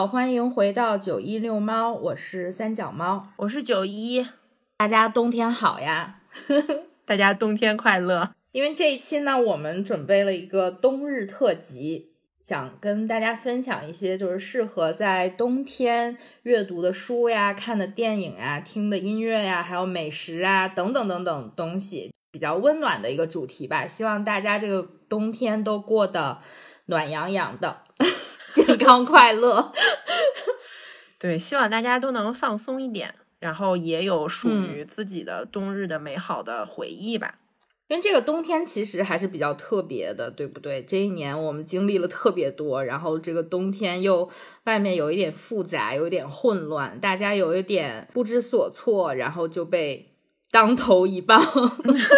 好，欢迎回到九一遛猫，我是三脚猫。我是九一，大家冬天好呀！大家冬天快乐。因为这一期呢，我们准备了一个冬日特辑，想跟大家分享一些就是适合在冬天阅读的书呀、看的电影呀、听的音乐呀，还有美食啊等等等等东西，比较温暖的一个主题吧。希望大家这个冬天都过得暖洋洋的，健康快乐。对，希望大家都能放松一点，然后也有属于自己的冬日的美好的回忆吧。因为这个冬天其实还是比较特别的，对不对？这一年我们经历了特别多，然后这个冬天又外面有一点复杂，有一点混乱，大家有一点不知所措，然后就被当头一棒。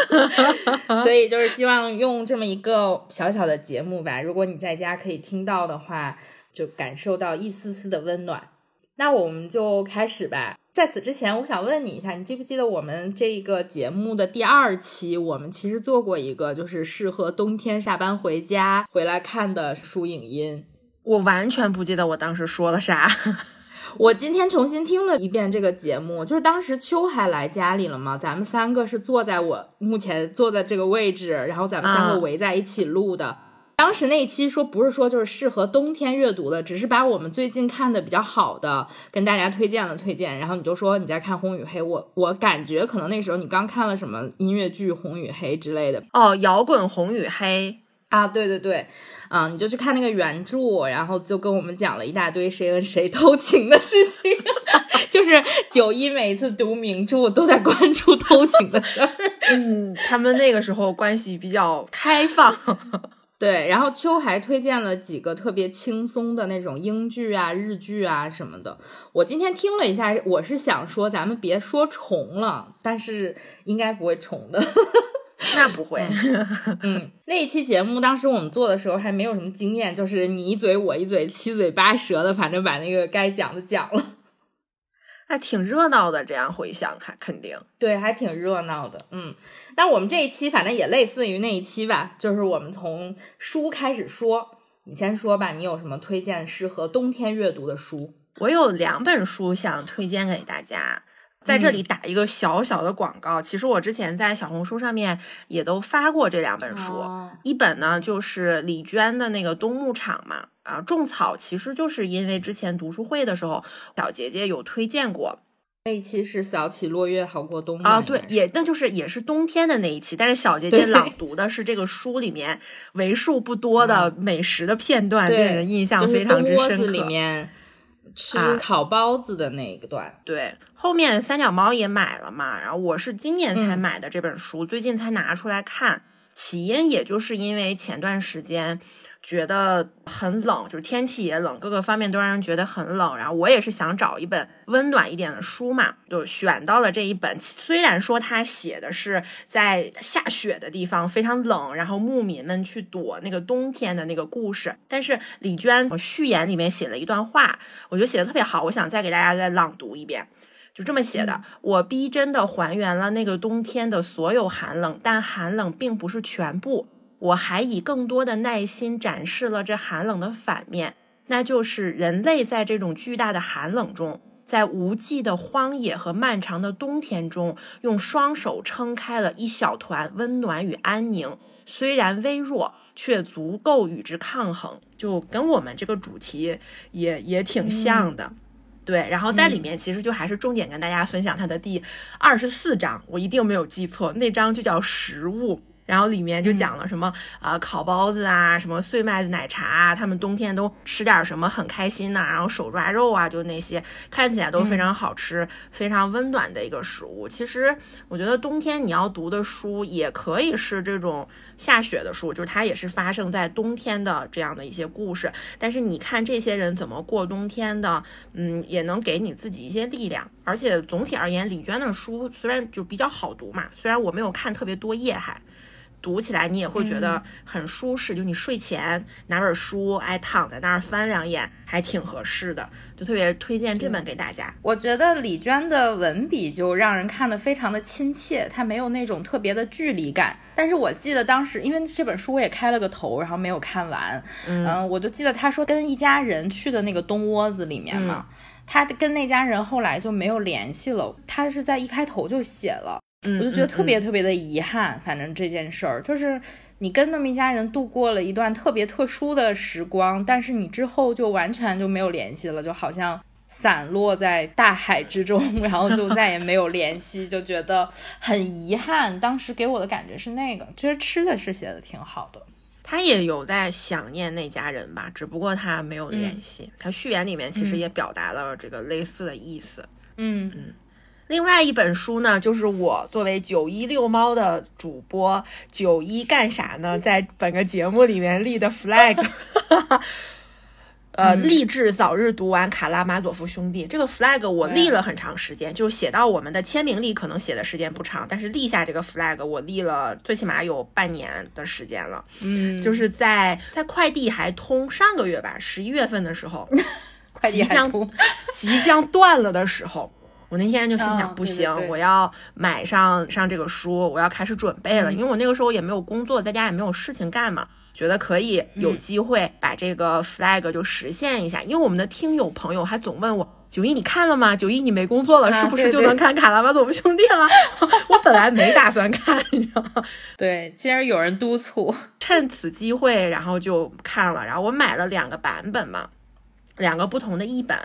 所以就是希望用这么一个小小的节目吧，如果你在家可以听到的话，就感受到一丝丝的温暖。那我们就开始吧。在此之前，我想问你一下，你记不记得我们这个节目的第二期，我们其实做过一个就是适合冬天下班回家回来看的书影音。我完全不记得我当时说了啥。我今天重新听了一遍这个节目，就是当时秋还来家里了嘛，咱们三个是坐在我目前坐在这个位置，然后咱们三个围在一起录的。当时那一期说不是说就是适合冬天阅读的，只是把我们最近看的比较好的跟大家推荐了推荐。然后你就说你在看《红与黑》，我我感觉可能那时候你刚看了什么音乐剧《红与黑》之类的哦，摇滚《红与黑》啊，对对对，啊，你就去看那个原著，然后就跟我们讲了一大堆谁跟谁偷情的事情，就是九一每一次读名著都在关注偷情的事儿。嗯，他们那个时候关系比较开放。对，然后秋还推荐了几个特别轻松的那种英剧啊、日剧啊什么的。我今天听了一下，我是想说咱们别说重了，但是应该不会重的。那不会。嗯，那一期节目当时我们做的时候还没有什么经验，就是你一嘴我一嘴，七嘴八舌的，反正把那个该讲的讲了。还挺热闹的，这样回想还肯定对，还挺热闹的。嗯，那我们这一期反正也类似于那一期吧，就是我们从书开始说。你先说吧，你有什么推荐适合冬天阅读的书？我有两本书想推荐给大家，在这里打一个小小的广告。其实我之前在小红书上面也都发过这两本书，一本呢就是李娟的那个《冬牧场》嘛。啊，种草其实就是因为之前读书会的时候，小杰杰有推荐过那一期是“小起落月好过冬”啊，对，也那就是也是冬天的那一期，但是小杰杰朗读的是这个书里面为数不多的美食的片段，令人印象非常之深刻。里面吃烤包子的那一段，对，后面三脚猫也买了嘛，然后我是今年才买的这本书，最近才拿出来看，起因也就是因为前段时间。觉得很冷，就是天气也冷，各个方面都让人觉得很冷。然后我也是想找一本温暖一点的书嘛，就选到了这一本。虽然说它写的是在下雪的地方非常冷，然后牧民们去躲那个冬天的那个故事，但是李娟序言里面写了一段话，我觉得写的特别好，我想再给大家再朗读一遍，就这么写的：我逼真的还原了那个冬天的所有寒冷，但寒冷并不是全部。我还以更多的耐心展示了这寒冷的反面，那就是人类在这种巨大的寒冷中，在无际的荒野和漫长的冬天中，用双手撑开了一小团温暖与安宁。虽然微弱，却足够与之抗衡。就跟我们这个主题也也挺像的，对。然后在里面，其实就还是重点跟大家分享它的第二十四章，我一定没有记错，那章就叫食物。然后里面就讲了什么啊烤包子啊，什么碎麦子奶茶啊，他们冬天都吃点什么很开心的，然后手抓肉啊，就那些看起来都非常好吃、非常温暖的一个食物。其实我觉得冬天你要读的书也可以是这种下雪的书，就是它也是发生在冬天的这样的一些故事。但是你看这些人怎么过冬天的，嗯，也能给你自己一些力量。而且总体而言，李娟的书虽然就比较好读嘛，虽然我没有看特别多页，还读起来你也会觉得很舒适。就你睡前拿本书，哎，躺在那儿翻两眼，还挺合适的。就特别推荐这本给大家。我觉得李娟的文笔就让人看得非常的亲切，她没有那种特别的距离感。但是我记得当时，因为这本书我也开了个头，然后没有看完，嗯，我就记得她说跟一家人去的那个东窝子里面嘛。他跟那家人后来就没有联系了，她是在一开头就写了，我就觉得特别特别的遗憾。反正这件事儿就是你跟那么一家人度过了一段特别特殊的时光，但是你之后就完全就没有联系了，就好像散落在大海之中，然后就再也没有联系，就觉得很遗憾。当时给我的感觉是那个，其实吃的是写的挺好的。他也有在想念那家人吧，只不过他没有联系。他序言里面其实也表达了这个类似的意思。嗯嗯。另外一本书呢，就是我作为九一遛猫的主播，九一干啥呢？在本个节目里面立的 flag。呃，立志早日读完《卡拉马佐夫兄弟》这个 flag，我立了很长时间，就写到我们的签名里，可能写的时间不长，但是立下这个 flag，我立了最起码有半年的时间了。嗯，就是在在快递还通上个月吧，十一月份的时候，即将即将断了的时候，我那天就心想，不行，我要买上上这个书，我要开始准备了，因为我那个时候也没有工作，在家也没有事情干嘛。觉得可以有机会把这个 flag 就实现一下，因为我们的听友朋友还总问我九一你看了吗？九一你没工作了，是不是就能看《卡拉巴佐夫兄弟》了？我本来没打算看，你知道吗？对，既然有人督促，趁此机会，然后就看了。然后我买了两个版本嘛，两个不同的译本，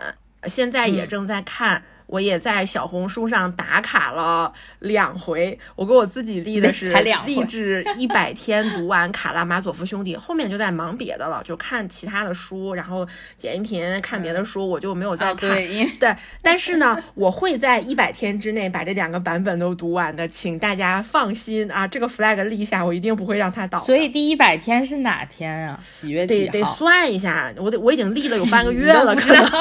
现在也正在看。我也在小红书上打卡了两回，我给我自己立的是 励志一百天读完《卡拉马佐夫兄弟》，后面就在忙别的了，就看其他的书，然后剪音频看别的书，我就没有再看。对，对，但是呢，我会在一百天之内把这两个版本都读完的，请大家放心啊，这个 flag 立下，我一定不会让它倒。所以第一百天是哪天啊？几月几号？得得算一下，我得我已经立了有半个月了，可能。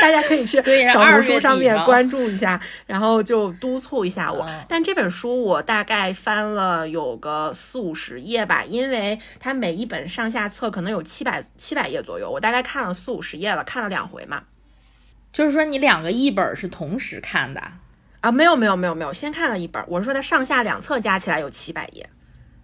大家可以去小红书上面关注一下，然后就督促一下我。但这本书我大概翻了有个四五十页吧，因为它每一本上下册可能有七百七百页左右，我大概看了四五十页了，看了两回嘛。就是说你两个一本是同时看的啊？没有没有没有没有，先看了一本。我是说它上下两册加起来有七百页。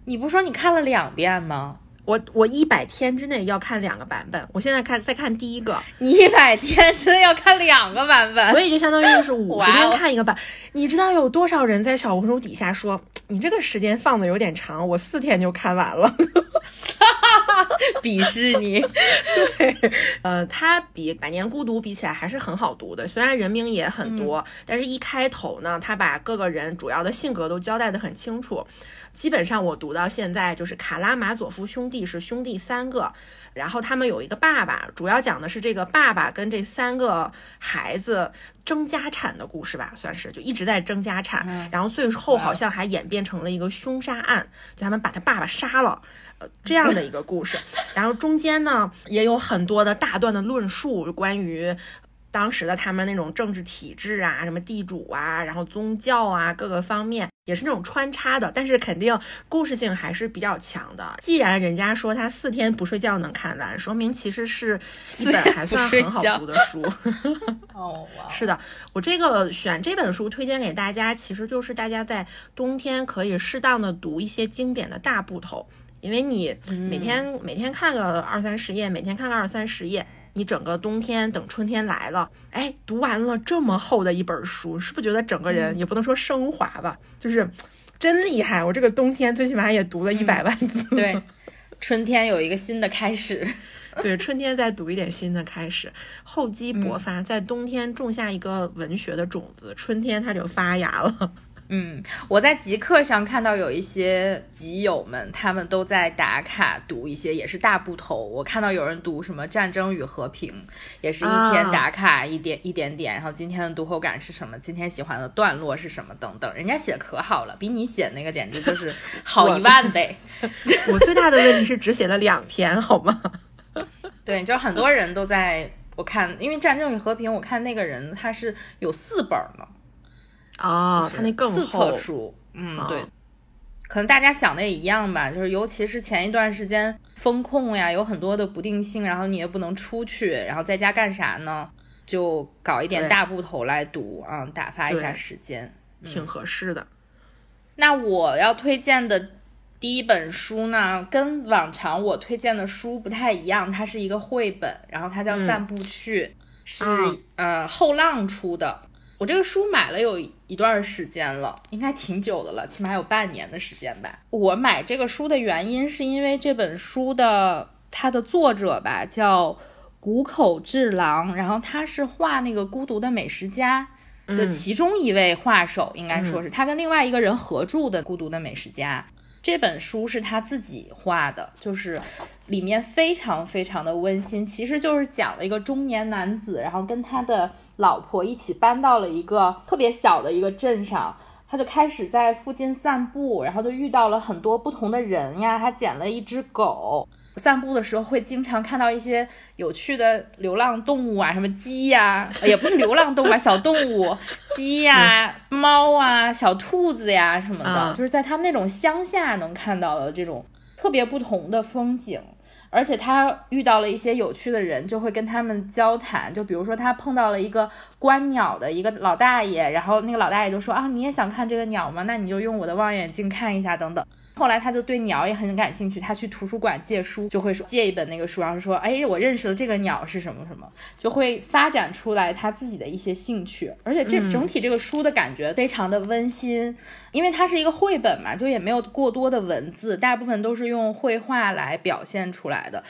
你不说你看了两遍吗？我我一百天之内要看两个版本，我现在看再看第一个。你一百天之内要看两个版本，所以就相当于就是五 十天看一个版。你知道有多少人在小红书底下说你这个时间放的有点长，我四天就看完了，鄙视你。对，呃，它比《百年孤独》比起来还是很好读的，虽然人名也很多，但是一开头呢，他把各个人主要的性格都交代的很清楚。基本上我读到现在，就是卡拉马佐夫兄弟是兄弟三个，然后他们有一个爸爸，主要讲的是这个爸爸跟这三个孩子争家产的故事吧，算是就一直在争家产，然后最后好像还演变成了一个凶杀案，就他们把他爸爸杀了，呃这样的一个故事，然后中间呢也有很多的大段的论述关于。当时的他们那种政治体制啊，什么地主啊，然后宗教啊，各个方面也是那种穿插的，但是肯定故事性还是比较强的。既然人家说他四天不睡觉能看完，说明其实是一本还算很好读的书。哦，是的，我这个选这本书推荐给大家，其实就是大家在冬天可以适当的读一些经典的大部头，因为你每天每天看个二三十页，每天看个二三十页。你整个冬天等春天来了，哎，读完了这么厚的一本书，是不是觉得整个人也不能说升华吧，就是真厉害？我这个冬天最起码也读了一百万字。对，春天有一个新的开始。对，春天再读一点新的开始，厚积薄发，在冬天种下一个文学的种子，春天它就发芽了。嗯，我在极客上看到有一些极友们，他们都在打卡读一些，也是大部头。我看到有人读什么《战争与和平》，也是一天打卡一点一点点，然后今天的读后感是什么？今天喜欢的段落是什么？等等，人家写的可好了，比你写那个简直就是好一万倍。我最大的问题是只写了两篇，好吗？对，就很多人都在我看，因为《战争与和平》，我看那个人他是有四本呢。哦，他那更四册书，嗯，对，可能大家想的也一样吧，就是尤其是前一段时间风控呀，有很多的不定性，然后你也不能出去，然后在家干啥呢？就搞一点大部头来读啊，打发一下时间，挺合适的。那我要推荐的第一本书呢，跟往常我推荐的书不太一样，它是一个绘本，然后它叫《散步去》，是呃后浪出的。我这个书买了有一段时间了，应该挺久的了，起码有半年的时间吧。我买这个书的原因是因为这本书的它的作者吧叫谷口治郎，然后他是画那个《孤独的美食家》的其中一位画手，应该说是他跟另外一个人合著的《孤独的美食家》。这本书是他自己画的，就是里面非常非常的温馨，其实就是讲了一个中年男子，然后跟他的老婆一起搬到了一个特别小的一个镇上，他就开始在附近散步，然后就遇到了很多不同的人呀，他捡了一只狗。散步的时候会经常看到一些有趣的流浪动物啊，什么鸡呀，也不是流浪动物啊，小动物，鸡呀、猫啊、小兔子呀什么的，就是在他们那种乡下能看到的这种特别不同的风景。而且他遇到了一些有趣的人，就会跟他们交谈。就比如说他碰到了一个观鸟的一个老大爷，然后那个老大爷就说啊，你也想看这个鸟吗？那你就用我的望远镜看一下，等等。后来他就对鸟也很感兴趣，他去图书馆借书，就会说借一本那个书，然后说，哎，我认识了这个鸟是什么什么，就会发展出来他自己的一些兴趣。而且这整体这个书的感觉非常的温馨，因为它是一个绘本嘛，就也没有过多的文字，大部分都是用绘画来表现出来的。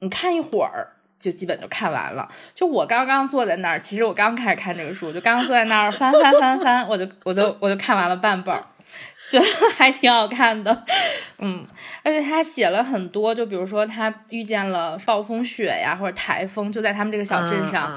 你看一会儿就基本就看完了。就我刚刚坐在那儿，其实我刚开始看这个书，就刚刚坐在那儿翻翻翻翻，我就我就我就看完了半本儿。觉得还挺好看的，嗯，而且他写了很多，就比如说他遇见了暴风雪呀，或者台风，就在他们这个小镇上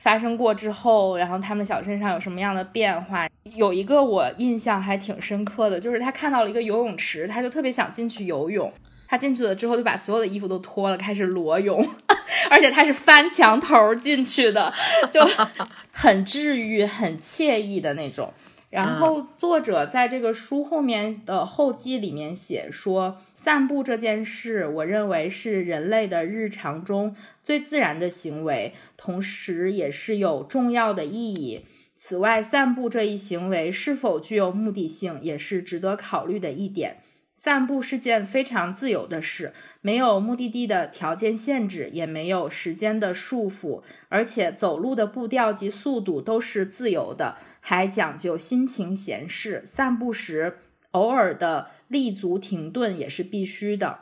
发生过之后，然后他们小镇上有什么样的变化？有一个我印象还挺深刻的，就是他看到了一个游泳池，他就特别想进去游泳。他进去了之后，就把所有的衣服都脱了，开始裸泳，而且他是翻墙头进去的，就 很治愈、很惬意的那种。然后作者在这个书后面的后记里面写说，散步这件事，我认为是人类的日常中最自然的行为，同时也是有重要的意义。此外，散步这一行为是否具有目的性，也是值得考虑的一点。散步是件非常自由的事，没有目的地的条件限制，也没有时间的束缚，而且走路的步调及速度都是自由的。还讲究心情闲适，散步时偶尔的立足停顿也是必须的。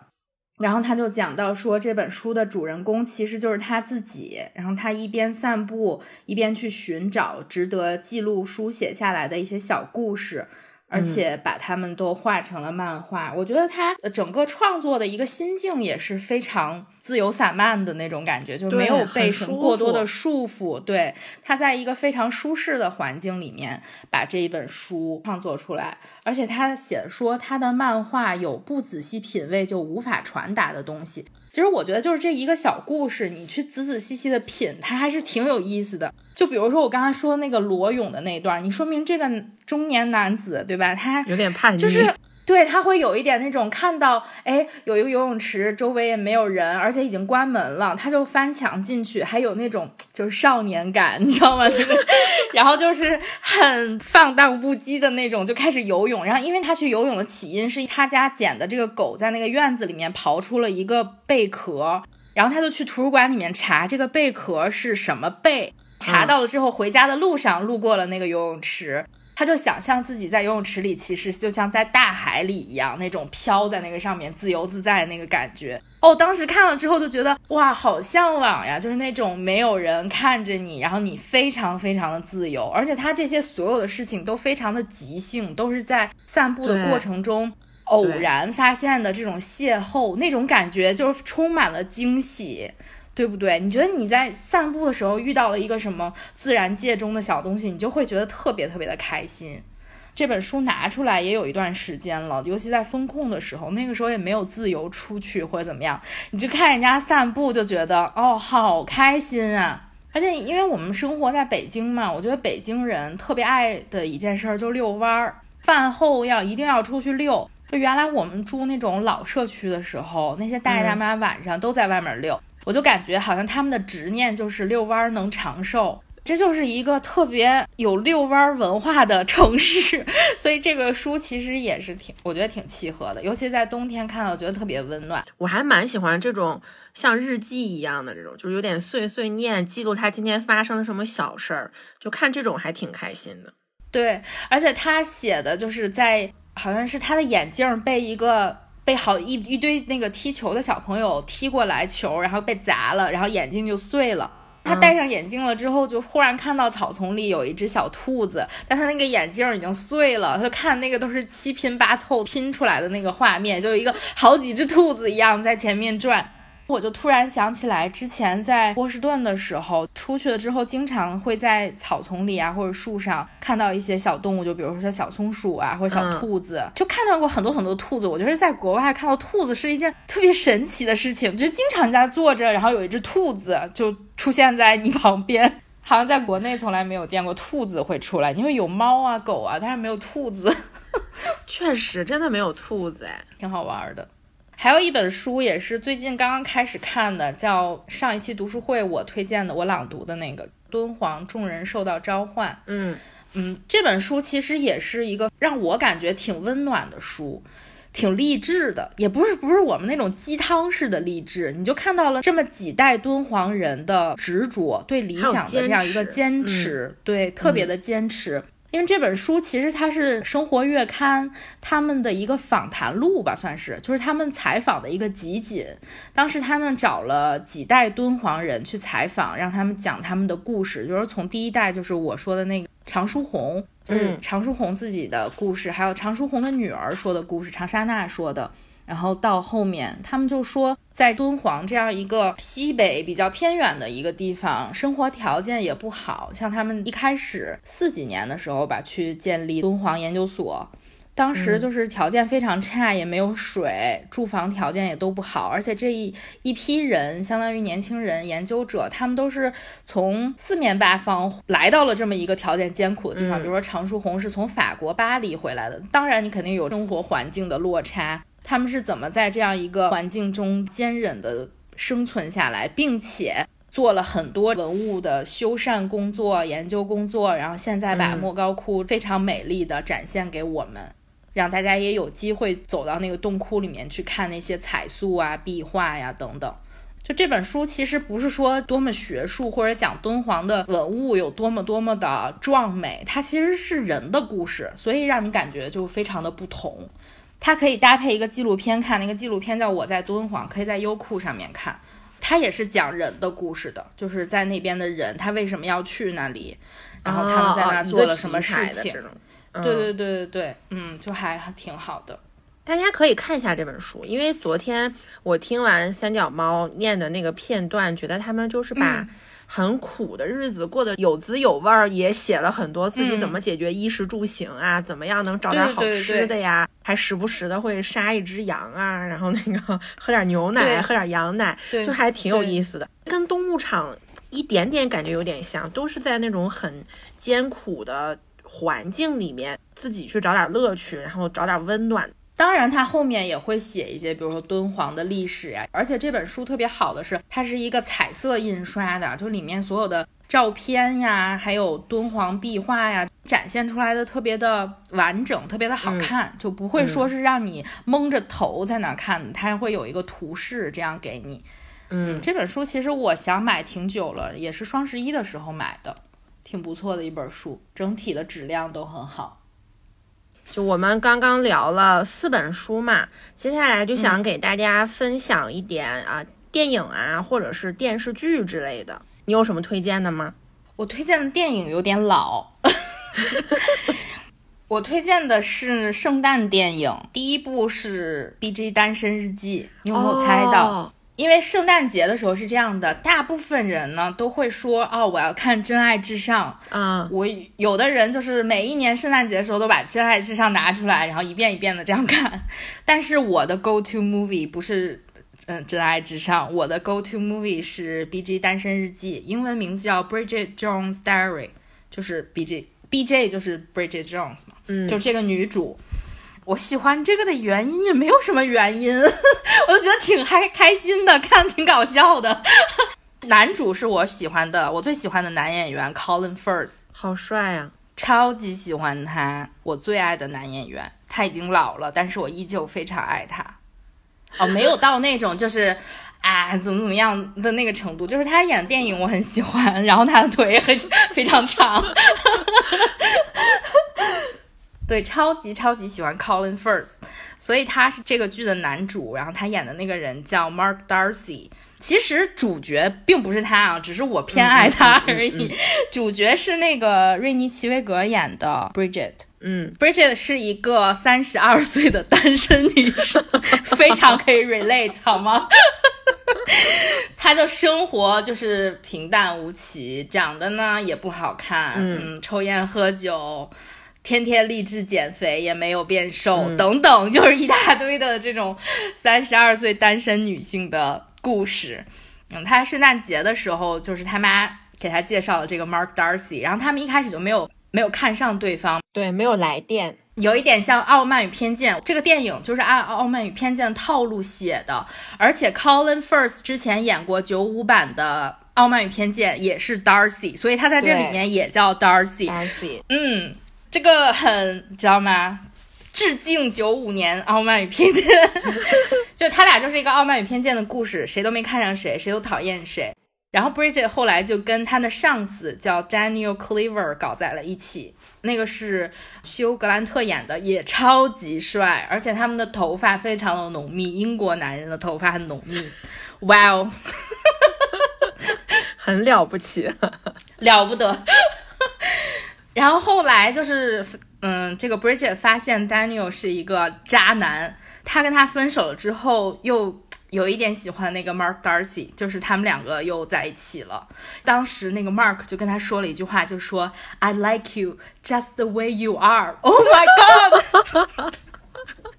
然后他就讲到说，这本书的主人公其实就是他自己。然后他一边散步，一边去寻找值得记录、书写下来的一些小故事。而且把他们都画成了漫画，我觉得他整个创作的一个心境也是非常自由散漫的那种感觉，就没有被什么过多的束缚。对，他在一个非常舒适的环境里面把这一本书创作出来，而且他写说他的漫画有不仔细品味就无法传达的东西。其实我觉得就是这一个小故事，你去仔仔细细的品，它还是挺有意思的。就比如说我刚才说那个裸泳的那段，你说明这个中年男子，对吧？他有点叛逆，就是。对他会有一点那种看到，哎，有一个游泳池，周围也没有人，而且已经关门了，他就翻墙进去，还有那种就是少年感，你知道吗？就是，然后就是很放荡不羁的那种，就开始游泳。然后，因为他去游泳的起因是他家捡的这个狗在那个院子里面刨出了一个贝壳，然后他就去图书馆里面查这个贝壳是什么贝，查到了之后回家的路上路过了那个游泳池。他就想象自己在游泳池里，其实就像在大海里一样，那种飘在那个上面自由自在的那个感觉。哦，当时看了之后就觉得哇，好向往呀！就是那种没有人看着你，然后你非常非常的自由，而且他这些所有的事情都非常的即兴，都是在散步的过程中偶然发现的这种邂逅，那种感觉就是充满了惊喜。对不对？你觉得你在散步的时候遇到了一个什么自然界中的小东西，你就会觉得特别特别的开心。这本书拿出来也有一段时间了，尤其在风控的时候，那个时候也没有自由出去或者怎么样，你就看人家散步就觉得哦，好开心啊！而且因为我们生活在北京嘛，我觉得北京人特别爱的一件事就遛弯儿，饭后要一定要出去遛。就原来我们住那种老社区的时候，那些大爷大妈晚上都在外面遛。我就感觉好像他们的执念就是遛弯能长寿，这就是一个特别有遛弯文化的城市，所以这个书其实也是挺，我觉得挺契合的，尤其在冬天看到，觉得特别温暖。我还蛮喜欢这种像日记一样的这种，就是有点碎碎念，记录他今天发生了什么小事儿，就看这种还挺开心的。对，而且他写的就是在，好像是他的眼镜被一个。被好一一堆那个踢球的小朋友踢过来球，然后被砸了，然后眼镜就碎了。他戴上眼镜了之后，就忽然看到草丛里有一只小兔子，但他那个眼镜已经碎了。他就看那个都是七拼八凑拼出来的那个画面，就一个好几只兔子一样在前面转。我就突然想起来，之前在波士顿的时候，出去了之后，经常会在草丛里啊或者树上看到一些小动物，就比如说小松鼠啊或者小兔子，就看到过很多很多兔子。我觉得在国外看到兔子是一件特别神奇的事情，就经常在坐着，然后有一只兔子就出现在你旁边，好像在国内从来没有见过兔子会出来。因为有猫啊狗啊，但是没有兔子。确实，真的没有兔子哎，挺好玩的。还有一本书也是最近刚刚开始看的，叫上一期读书会我推荐的，我朗读的那个《敦煌众人受到召唤》。嗯嗯，这本书其实也是一个让我感觉挺温暖的书，挺励志的，也不是不是我们那种鸡汤式的励志，你就看到了这么几代敦煌人的执着，对理想的这样一个坚持，对特别的坚持。因为这本书其实它是《生活月刊》他们的一个访谈录吧，算是就是他们采访的一个集锦。当时他们找了几代敦煌人去采访，让他们讲他们的故事，就是从第一代就是我说的那个常书鸿，就是常书鸿自己的故事，还有常书鸿的女儿说的故事，常莎娜说的。然后到后面，他们就说，在敦煌这样一个西北比较偏远的一个地方，生活条件也不好。像他们一开始四几年的时候吧，去建立敦煌研究所，当时就是条件非常差，也没有水，住房条件也都不好。而且这一一批人，相当于年轻人、研究者，他们都是从四面八方来到了这么一个条件艰苦的地方。比如说常书鸿是从法国巴黎回来的，当然你肯定有生活环境的落差。他们是怎么在这样一个环境中坚忍的生存下来，并且做了很多文物的修缮工作、研究工作，然后现在把莫高窟非常美丽的展现给我们，让大家也有机会走到那个洞窟里面去看那些彩塑啊、壁画呀等等。就这本书其实不是说多么学术或者讲敦煌的文物有多么多么的壮美，它其实是人的故事，所以让你感觉就非常的不同。它可以搭配一个纪录片看，那个纪录片叫《我在敦煌》，可以在优酷上面看。它也是讲人的故事的，就是在那边的人，他为什么要去那里，然后他们在那做了什么事情。对对对对对，嗯，就还挺好的。大家可以看一下这本书，因为昨天我听完三脚猫念的那个片段，觉得他们就是把。很苦的日子过得有滋有味儿，也写了很多自己怎么解决衣食住行啊，怎么样能找点好吃的呀，还时不时的会杀一只羊啊，然后那个 喝点牛奶，喝点羊奶，就还挺有意思的。跟冬牧场一点点感觉有点像，都是在那种很艰苦的环境里面，自己去找点乐趣，然后找点温暖。当然，它后面也会写一些，比如说敦煌的历史呀。而且这本书特别好的是，它是一个彩色印刷的，就里面所有的照片呀，还有敦煌壁画呀，展现出来的特别的完整，特别的好看，就不会说是让你蒙着头在那看，它会有一个图示这样给你。嗯，这本书其实我想买挺久了，也是双十一的时候买的。挺不错的一本书，整体的质量都很好。就我们刚刚聊了四本书嘛，接下来就想给大家分享一点啊，电影啊，或者是电视剧之类的。你有什么推荐的吗？我推荐的电影有点老，我推荐的是圣诞电影，第一部是《B J 单身日记》，你有没有猜到？因为圣诞节的时候是这样的，大部分人呢都会说哦，我要看《真爱至上》啊。我有的人就是每一年圣诞节的时候都把《真爱至上》拿出来，然后一遍一遍的这样看。但是我的 go to movie 不是嗯《真爱至上》，我的 go to movie 是《B J 单身日记》，英文名字叫 Bridget Jones Diary，就是 B G B J 就是 Bridget Jones 嘛，嗯，就这个女主。我喜欢这个的原因也没有什么原因，我就觉得挺嗨开心的，看挺搞笑的。男主是我喜欢的，我最喜欢的男演员 Colin Firth，好帅啊，超级喜欢他，我最爱的男演员。他已经老了，但是我依旧非常爱他。哦，没有到那种就是啊怎么怎么样的那个程度，就是他演电影我很喜欢，然后他的腿也很非常长。对，超级超级喜欢 Colin Firth，所以他是这个剧的男主。然后他演的那个人叫 Mark Darcy，其实主角并不是他啊，只是我偏爱他而已。主角是那个瑞妮奇维格演的 Bridget。嗯，Bridget 是一个三十二岁的单身女生，非常可以 relate 好吗？她就生活就是平淡无奇，长得呢也不好看，嗯，抽烟喝酒。天天励志减肥也没有变瘦，等等，就是一大堆的这种三十二岁单身女性的故事。嗯，她圣诞节的时候，就是他妈给她介绍了这个 Mark Darcy，然后他们一开始就没有没有看上对方，对，没有来电，有一点像《傲慢与偏见》这个电影就是按《傲慢与偏见》套路写的，而且 Colin Firth 之前演过九五版的《傲慢与偏见》，也是 Darcy，所以他在这里面也叫 Darcy。Darcy，嗯。这个很知道吗？致敬九五年《傲慢与偏见》，就他俩就是一个傲慢与偏见的故事，谁都没看上谁，谁都讨厌谁。然后 Bridget 后来就跟他的上司叫 Daniel Cleaver 搞在了一起，那个是休格兰特演的，也超级帅，而且他们的头发非常的浓密，英国男人的头发很浓密，哇哦，很了不起，了不得。然后后来就是，嗯，这个 Bridget 发现 Daniel 是一个渣男，他跟他分手了之后，又有一点喜欢那个 Mark Darcy，就是他们两个又在一起了。当时那个 Mark 就跟他说了一句话，就说 I like you just the way you are。Oh my god！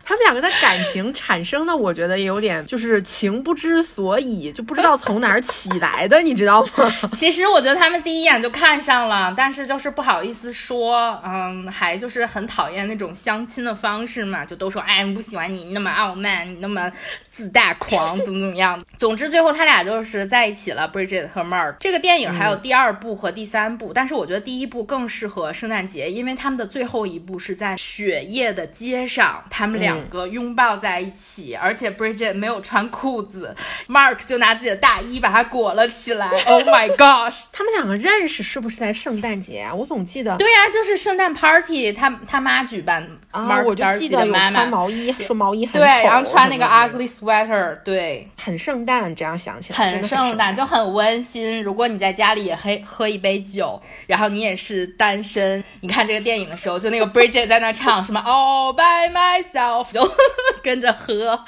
他们两个的感情产生的，我觉得也有点就是情不知所以，就不知道从哪儿起来的，你知道吗？其实我觉得他们第一眼就看上了，但是就是不好意思说，嗯，还就是很讨厌那种相亲的方式嘛，就都说哎，不喜欢你那么傲慢，你那么自大狂，怎么怎么样。总之最后他俩就是在一起了，Bridget 和 Mark。这个电影还有第二部和第三部，但是我觉得第一部更适合圣诞节，因为他们的最后一部是在雪夜的街上，他们俩。两个拥抱在一起，而且 Bridget 没有穿裤子，Mark 就拿自己的大衣把它裹了起来。Oh my gosh！他们两个认识是不是在圣诞节啊？我总记得。对呀，就是圣诞 party，他他妈举办。啊，我就记得有穿毛衣，说毛衣很对，然后穿那个 ugly sweater，对，很圣诞。这样想起来，很圣诞，就很温馨。如果你在家里也喝喝一杯酒，然后你也是单身，你看这个电影的时候，就那个 Bridget 在那唱什么 All by myself。就 跟着喝。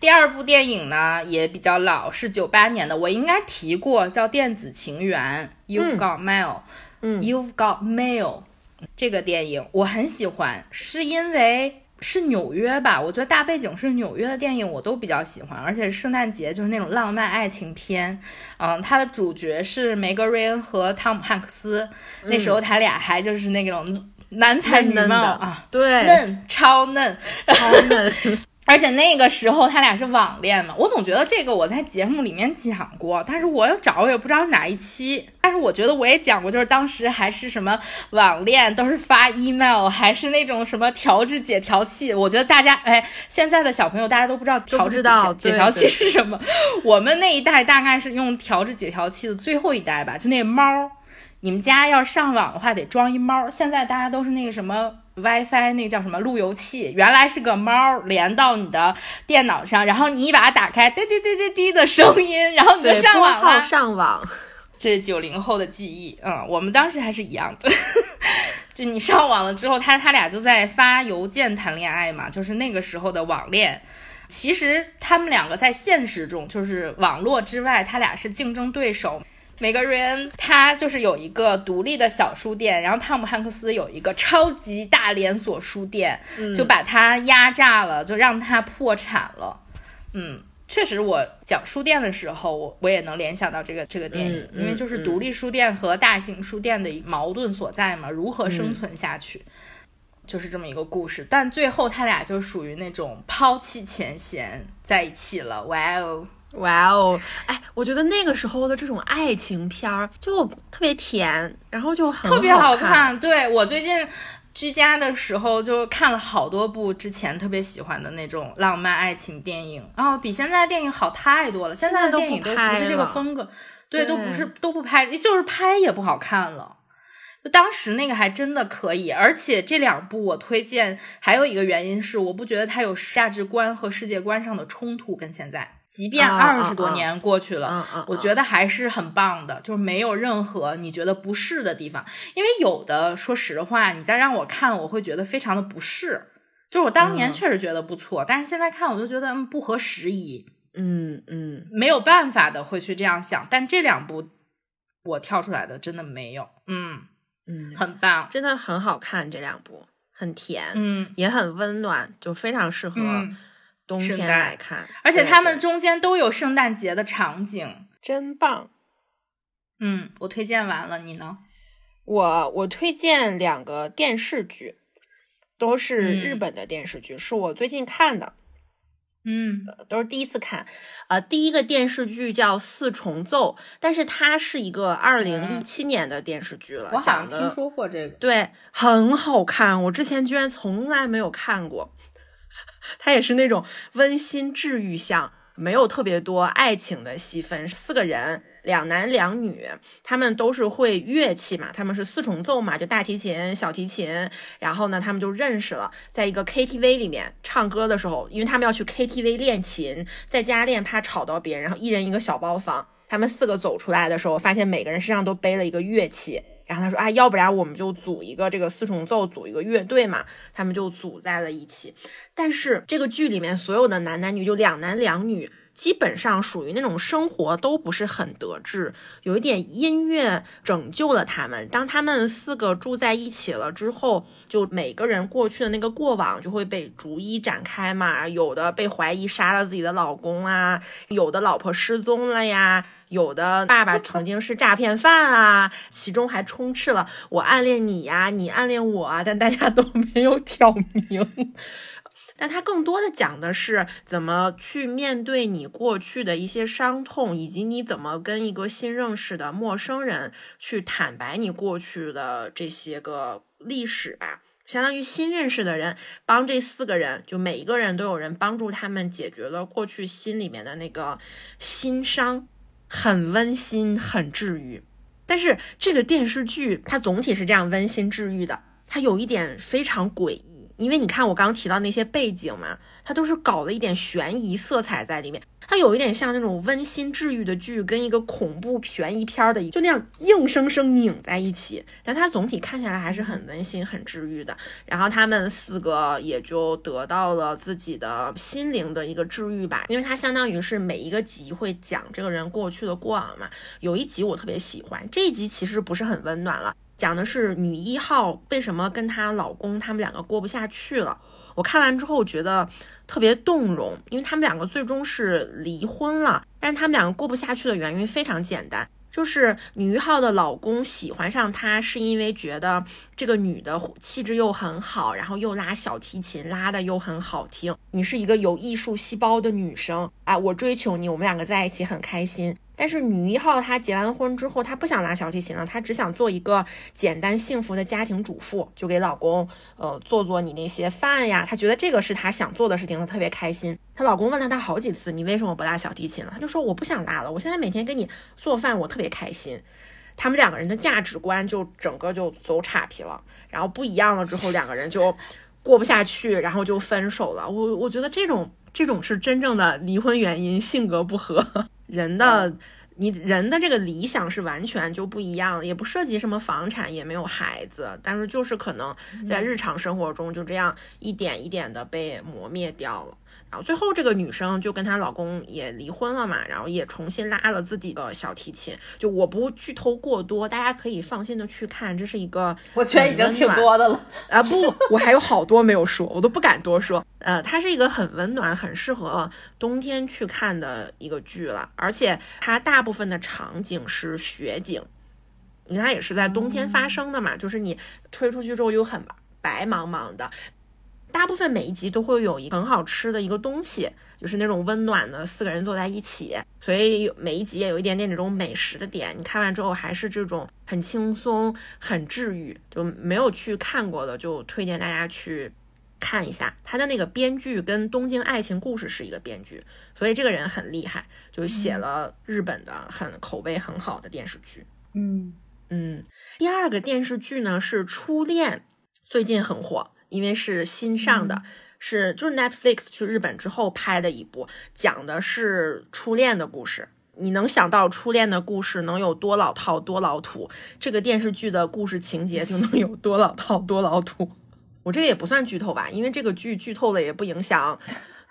第二部电影呢也比较老，是九八年的，我应该提过，叫《电子情缘》。You've got mail，嗯，You've got mail。这个电影我很喜欢，是因为是纽约吧？我觉得大背景是纽约的电影，我都比较喜欢，而且圣诞节就是那种浪漫爱情片。嗯，它的主角是梅格瑞恩和汤姆汉克斯，那时候他俩还就是那种。男才女貌啊，对，嫩超嫩，超嫩。而且那个时候他俩是网恋嘛，我总觉得这个我在节目里面讲过，但是我要找我也不知道哪一期。但是我觉得我也讲过，就是当时还是什么网恋，都是发 email，还是那种什么调制解调器。我觉得大家哎，现在的小朋友大家都不知道调制解调器是什么。我们那一代大概是用调制解调器的最后一代吧，就那个猫。你们家要上网的话得装一猫。现在大家都是那个什么 WiFi，那个叫什么路由器，原来是个猫连到你的电脑上，然后你一把它打开，滴滴滴滴滴的声音，然后你就上网了。上网，这是九零后的记忆。嗯，我们当时还是一样的。就你上网了之后，他他俩就在发邮件谈恋爱嘛，就是那个时候的网恋。其实他们两个在现实中，就是网络之外，他俩是竞争对手。每个人他就是有一个独立的小书店，然后汤姆汉克斯有一个超级大连锁书店，就把他压榨了，就让他破产了。嗯，确实，我讲书店的时候，我我也能联想到这个这个电影，因为就是独立书店和大型书店的矛盾所在嘛，如何生存下去。就是这么一个故事，但最后他俩就属于那种抛弃前嫌在一起了。哇哦，哇哦！哎，我觉得那个时候的这种爱情片儿就特别甜，然后就很特别好看。对我最近居家的时候就看了好多部之前特别喜欢的那种浪漫爱情电影，然后比现在的电影好太多了。现在的电影都不是这个风格，对，都不是都不拍，就是拍也不好看了。就当时那个还真的可以，而且这两部我推荐还有一个原因是，我不觉得它有价值观和世界观上的冲突，跟现在，即便二十多年过去了，我觉得还是很棒的，就是没有任何你觉得不适的地方。因为有的，说实话，你再让我看，我会觉得非常的不适。就是我当年确实觉得不错，但是现在看我就觉得不合时宜。嗯嗯，没有办法的会去这样想，但这两部我跳出来的真的没有，嗯。嗯，很棒，真的很好看，这两部很甜，嗯，也很温暖，就非常适合冬天来看。而且他们中间都有圣诞节的场景，真棒。嗯，我推荐完了，你呢？我我推荐两个电视剧，都是日本的电视剧，是我最近看的。嗯，都是第一次看，呃，第一个电视剧叫《四重奏》，但是它是一个二零一七年的电视剧了。我好像听说过这个，对，很好看，我之前居然从来没有看过。它也是那种温馨治愈向，没有特别多爱情的戏份，四个人。两男两女，他们都是会乐器嘛，他们是四重奏嘛，就大提琴、小提琴，然后呢，他们就认识了，在一个 KTV 里面唱歌的时候，因为他们要去 KTV 练琴，在家练怕吵到别人，然后一人一个小包房，他们四个走出来的时候，发现每个人身上都背了一个乐器，然后他说啊，要不然我们就组一个这个四重奏，组一个乐队嘛，他们就组在了一起，但是这个剧里面所有的男男女就两男两女。基本上属于那种生活都不是很得志，有一点音乐拯救了他们。当他们四个住在一起了之后，就每个人过去的那个过往就会被逐一展开嘛。有的被怀疑杀了自己的老公啊，有的老婆失踪了呀，有的爸爸曾经是诈骗犯啊，其中还充斥了我暗恋你呀，你暗恋我啊，但大家都没有挑明。但它更多的讲的是怎么去面对你过去的一些伤痛，以及你怎么跟一个新认识的陌生人去坦白你过去的这些个历史吧。相当于新认识的人帮这四个人，就每一个人都有人帮助他们解决了过去心里面的那个心伤，很温馨，很治愈。但是这个电视剧它总体是这样温馨治愈的，它有一点非常诡异。因为你看我刚刚提到那些背景嘛，它都是搞了一点悬疑色彩在里面，它有一点像那种温馨治愈的剧跟一个恐怖悬疑片儿的，就那样硬生生拧在一起。但它总体看起来还是很温馨、很治愈的。然后他们四个也就得到了自己的心灵的一个治愈吧，因为它相当于是每一个集会讲这个人过去的过往嘛。有一集我特别喜欢，这一集其实不是很温暖了。讲的是女一号为什么跟她老公他们两个过不下去了。我看完之后觉得特别动容，因为他们两个最终是离婚了，但是他们两个过不下去的原因非常简单，就是女一号的老公喜欢上她是因为觉得这个女的气质又很好，然后又拉小提琴拉的又很好听，你是一个有艺术细胞的女生啊，我追求你，我们两个在一起很开心。但是女一号她结完婚之后，她不想拉小提琴了，她只想做一个简单幸福的家庭主妇，就给老公呃做做你那些饭呀。她觉得这个是她想做的事情，她特别开心。她老公问了她好几次，你为什么不拉小提琴了？她就说我不想拉了，我现在每天给你做饭，我特别开心。他们两个人的价值观就整个就走岔皮了，然后不一样了之后，两个人就过不下去，然后就分手了。我我觉得这种这种是真正的离婚原因，性格不合，人的。你人的这个理想是完全就不一样，也不涉及什么房产，也没有孩子，但是就是可能在日常生活中就这样一点一点的被磨灭掉了。然后最后这个女生就跟她老公也离婚了嘛，然后也重新拉了自己的小提琴。就我不剧透过多，大家可以放心的去看，这是一个我觉得已经挺多的了啊！不，我还有好多没有说，我都不敢多说。呃，它是一个很温暖、很适合冬天去看的一个剧了，而且它大部分的场景是雪景，它也是在冬天发生的嘛，就是你推出去之后又很白茫茫的。大部分每一集都会有一个很好吃的一个东西，就是那种温暖的四个人坐在一起，所以每一集也有一点点这种美食的点。你看完之后还是这种很轻松、很治愈，就没有去看过的就推荐大家去看一下。他的那个编剧跟《东京爱情故事》是一个编剧，所以这个人很厉害，就写了日本的很口碑很好的电视剧。嗯嗯，第二个电视剧呢是《初恋》，最近很火。因为是新上的，是就是 Netflix 去日本之后拍的一部，讲的是初恋的故事。你能想到初恋的故事能有多老套、多老土，这个电视剧的故事情节就能有多老套、多老土。我这个也不算剧透吧，因为这个剧剧透了也不影响。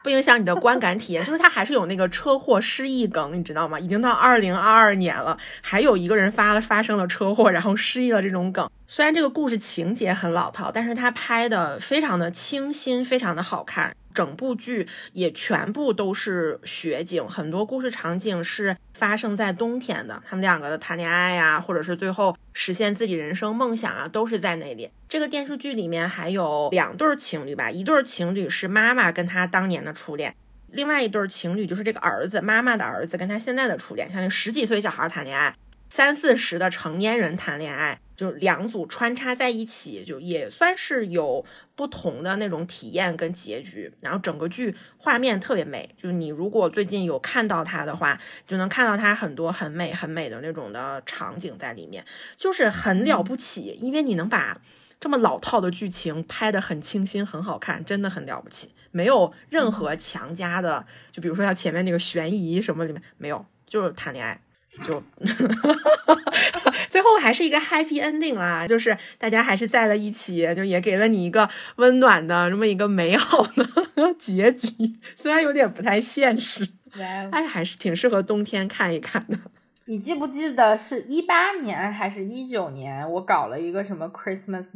不影响你的观感体验，就是它还是有那个车祸失忆梗，你知道吗？已经到二零二二年了，还有一个人发了发生了车祸，然后失忆了这种梗。虽然这个故事情节很老套，但是它拍的非常的清新，非常的好看。整部剧也全部都是雪景，很多故事场景是发生在冬天的。他们两个的谈恋爱呀，或者是最后实现自己人生梦想啊，都是在那里。这个电视剧里面还有两对情侣吧，一对情侣是妈妈跟他当年的初恋，另外一对情侣就是这个儿子，妈妈的儿子跟他现在的初恋，像那十几岁小孩谈恋爱。三四十的成年人谈恋爱，就两组穿插在一起，就也算是有不同的那种体验跟结局。然后整个剧画面特别美，就是你如果最近有看到它的话，就能看到它很多很美很美的那种的场景在里面，就是很了不起。因为你能把这么老套的剧情拍得很清新、很好看，真的很了不起。没有任何强加的，就比如说像前面那个悬疑什么里面没有，就是谈恋爱。就 最后还是一个 happy ending 啦，就是大家还是在了一起，就也给了你一个温暖的这么一个美好的 结局，虽然有点不太现实，但是还是挺适合冬天看一看的。你记不记得是一八年还是一九年，我搞了一个什么 Christmas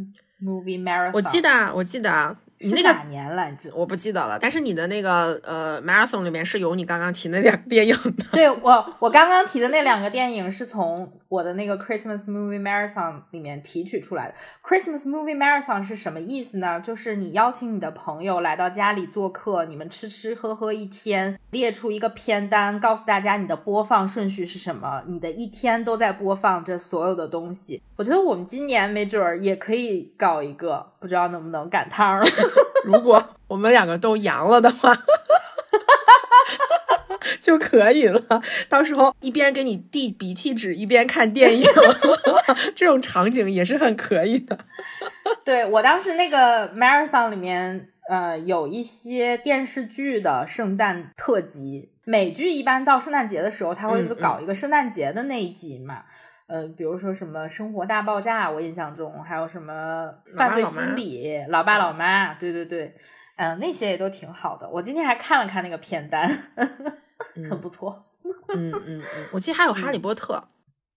movie marathon？我记得，我记得。是哪年来着？我不记得了。但是你的那个呃，marathon 里面是有你刚刚提那两个电影的。对我，我刚刚提的那两个电影是从我的那个 Christmas movie marathon 里面提取出来的。Christmas movie marathon 是什么意思呢？就是你邀请你的朋友来到家里做客，你们吃吃喝喝一天，列出一个片单，告诉大家你的播放顺序是什么，你的一天都在播放这所有的东西。我觉得我们今年没准儿也可以搞一个，不知道能不能赶趟了。如果我们两个都阳了的话，就可以了。到时候一边给你递鼻涕纸，一边看电影，这种场景也是很可以的。对我当时那个 marathon 里面，呃，有一些电视剧的圣诞特辑。美剧一般到圣诞节的时候，他会搞一个圣诞节的那一集嘛。呃，比如说什么《生活大爆炸》，我印象中还有什么《犯罪心理》《老爸老妈》，对对对，嗯，那些也都挺好的。我今天还看了看那个片单，很不错。嗯嗯嗯，我记得还有《哈利波特》，《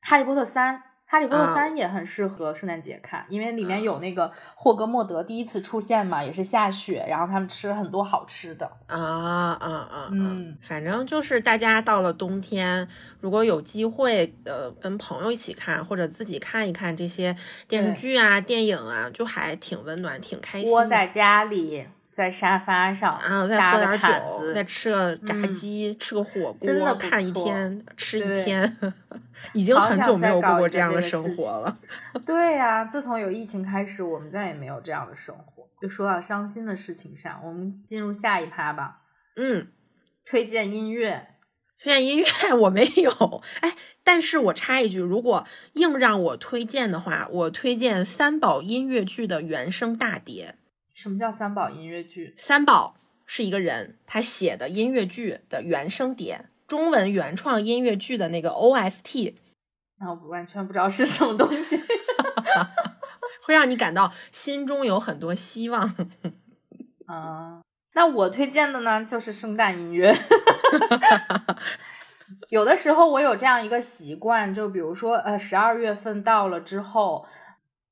哈利波特三》。《哈利波特三》也很适合圣诞节看，因为里面有那个霍格莫德第一次出现嘛，也是下雪，然后他们吃了很多好吃的啊啊啊！嗯，反正就是大家到了冬天，如果有机会，呃，跟朋友一起看或者自己看一看这些电视剧啊、电影啊，就还挺温暖、挺开心。窝在家里。在沙发上，然后再喝点酒，再吃个炸鸡，吃个火锅，真的看一天，吃一天，已经很久没有过过这样的生活了。对呀，自从有疫情开始，我们再也没有这样的生活。就说到伤心的事情上，我们进入下一趴吧。嗯，推荐音乐。推荐音乐 我没有，哎，但是我插一句，如果硬让我推荐的话，我推荐三宝音乐剧的原声大碟。什么叫三宝音乐剧？三宝是一个人，他写的音乐剧的原声碟，中文原创音乐剧的那个 OST。那我完全不知道是什么东西，会让你感到心中有很多希望。啊，那我推荐的呢，就是圣诞音乐。有的时候我有这样一个习惯，就比如说，呃，十二月份到了之后，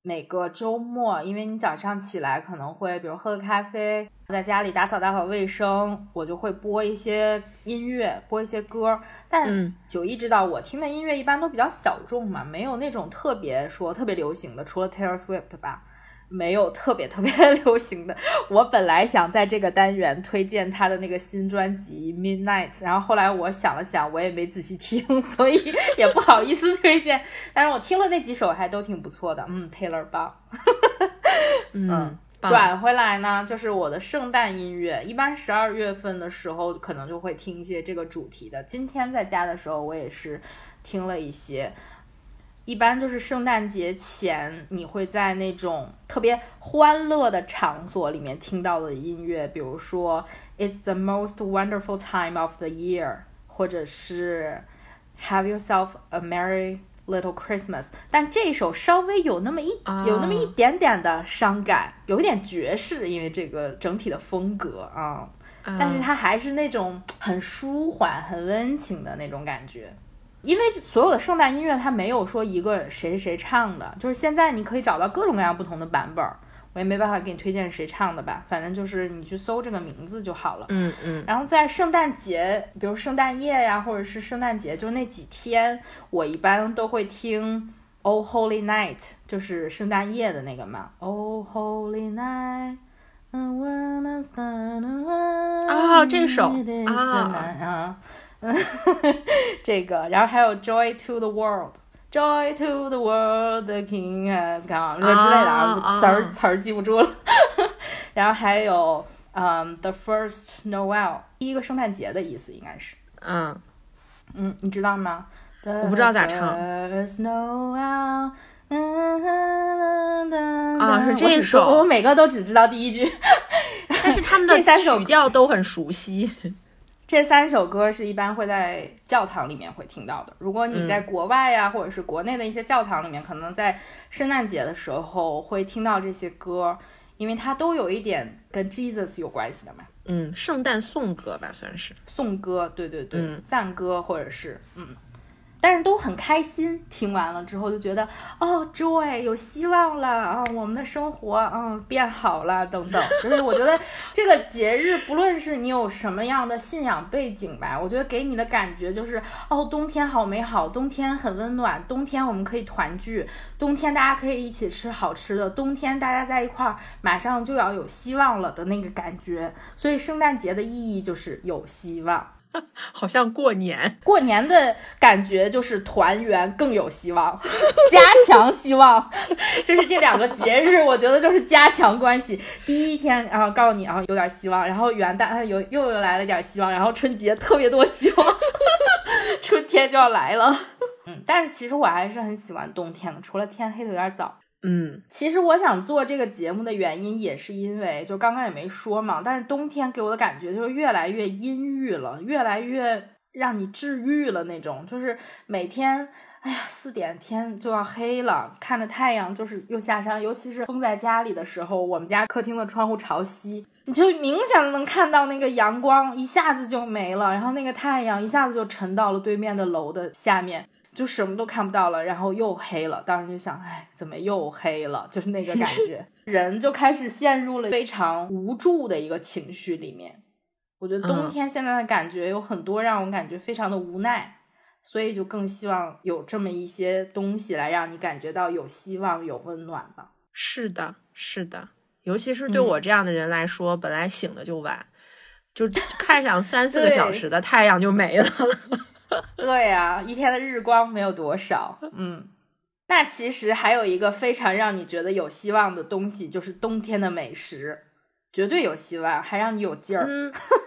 每个周末，因为你早上起来可能会，比如喝个咖啡，在家里打扫打扫卫生，我就会播一些音乐，播一些歌。但九一知道，我听的音乐一般都比较小众嘛，没有那种特别说特别流行的，除了 Taylor Swift 吧。没有特别特别 流行的。我本来想在这个单元推荐他的那个新专辑《Midnight》，然后后来我想了想，我也没仔细听，所以也不好意思推荐。但是我听了那几首还都挺不错的。嗯，Taylor 棒。嗯，转回来呢，就是我的圣诞音乐，一般十二月份的时候可能就会听一些这个主题的。今天在家的时候，我也是听了一些。一般就是圣诞节前，你会在那种特别欢乐的场所里面听到的音乐，比如说 "It's the most wonderful time of the year"，或者是 "Have yourself a merry little Christmas"。但这首稍微有那么一有那么一点点的伤感，有一点爵士，因为这个整体的风格啊，但是它还是那种很舒缓、很温情的那种感觉。因为所有的圣诞音乐，它没有说一个谁谁谁唱的，就是现在你可以找到各种各样不同的版本，我也没办法给你推荐谁唱的吧，反正就是你去搜这个名字就好了。嗯嗯。然后在圣诞节，比如圣诞夜呀，或者是圣诞节，就那几天，我一般都会听《Oh Holy Night》，就是圣诞夜的那个嘛。Oh Holy Night。啊，这首啊。这个，然后还有 Joy to the World，Joy to the World，The King has come，之类的啊，词儿词儿记不住了。然后还有，嗯，The First Noel，第一个圣诞节的意思应该是。嗯嗯，你知道吗？我不知道咋唱。啊，是这首。我每个都只知道第一句，但是他们的曲调都很熟悉。这三首歌是一般会在教堂里面会听到的。如果你在国外呀，或者是国内的一些教堂里面，可能在圣诞节的时候会听到这些歌，因为它都有一点跟 Jesus 有关系的嘛。嗯，圣诞颂歌吧，算是颂歌。对对对，赞歌或者是嗯。但是都很开心，听完了之后就觉得哦，joy 有希望了啊，我们的生活嗯变好了等等。就是我觉得这个节日，不论是你有什么样的信仰背景吧，我觉得给你的感觉就是哦，冬天好美好，冬天很温暖，冬天我们可以团聚，冬天大家可以一起吃好吃的，冬天大家在一块儿，马上就要有希望了的那个感觉。所以圣诞节的意义就是有希望。好像过年，过年的感觉就是团圆更有希望，加强希望，就是这两个节日，我觉得就是加强关系。第一天，然后告诉你啊，有点希望，然后元旦有又来了点希望，然后春节特别多希望，春天就要来了。嗯，但是其实我还是很喜欢冬天的，除了天黑的有点早。嗯，其实我想做这个节目的原因，也是因为就刚刚也没说嘛。但是冬天给我的感觉就是越来越阴郁了，越来越让你治愈了那种。就是每天，哎呀，四点天就要黑了，看着太阳就是又下山。尤其是封在家里的时候，我们家客厅的窗户朝西，你就明显的能看到那个阳光一下子就没了，然后那个太阳一下子就沉到了对面的楼的下面。就什么都看不到了，然后又黑了。当时就想，哎，怎么又黑了？就是那个感觉，人就开始陷入了非常无助的一个情绪里面。我觉得冬天现在的感觉有很多让我感觉非常的无奈，所以就更希望有这么一些东西来让你感觉到有希望、有温暖吧。是的，是的，尤其是对我这样的人来说，本来醒的就晚，就 看上三四个小时的太阳就没了。对呀，一天的日光没有多少。嗯，那其实还有一个非常让你觉得有希望的东西，就是冬天的美食，绝对有希望，还让你有劲儿。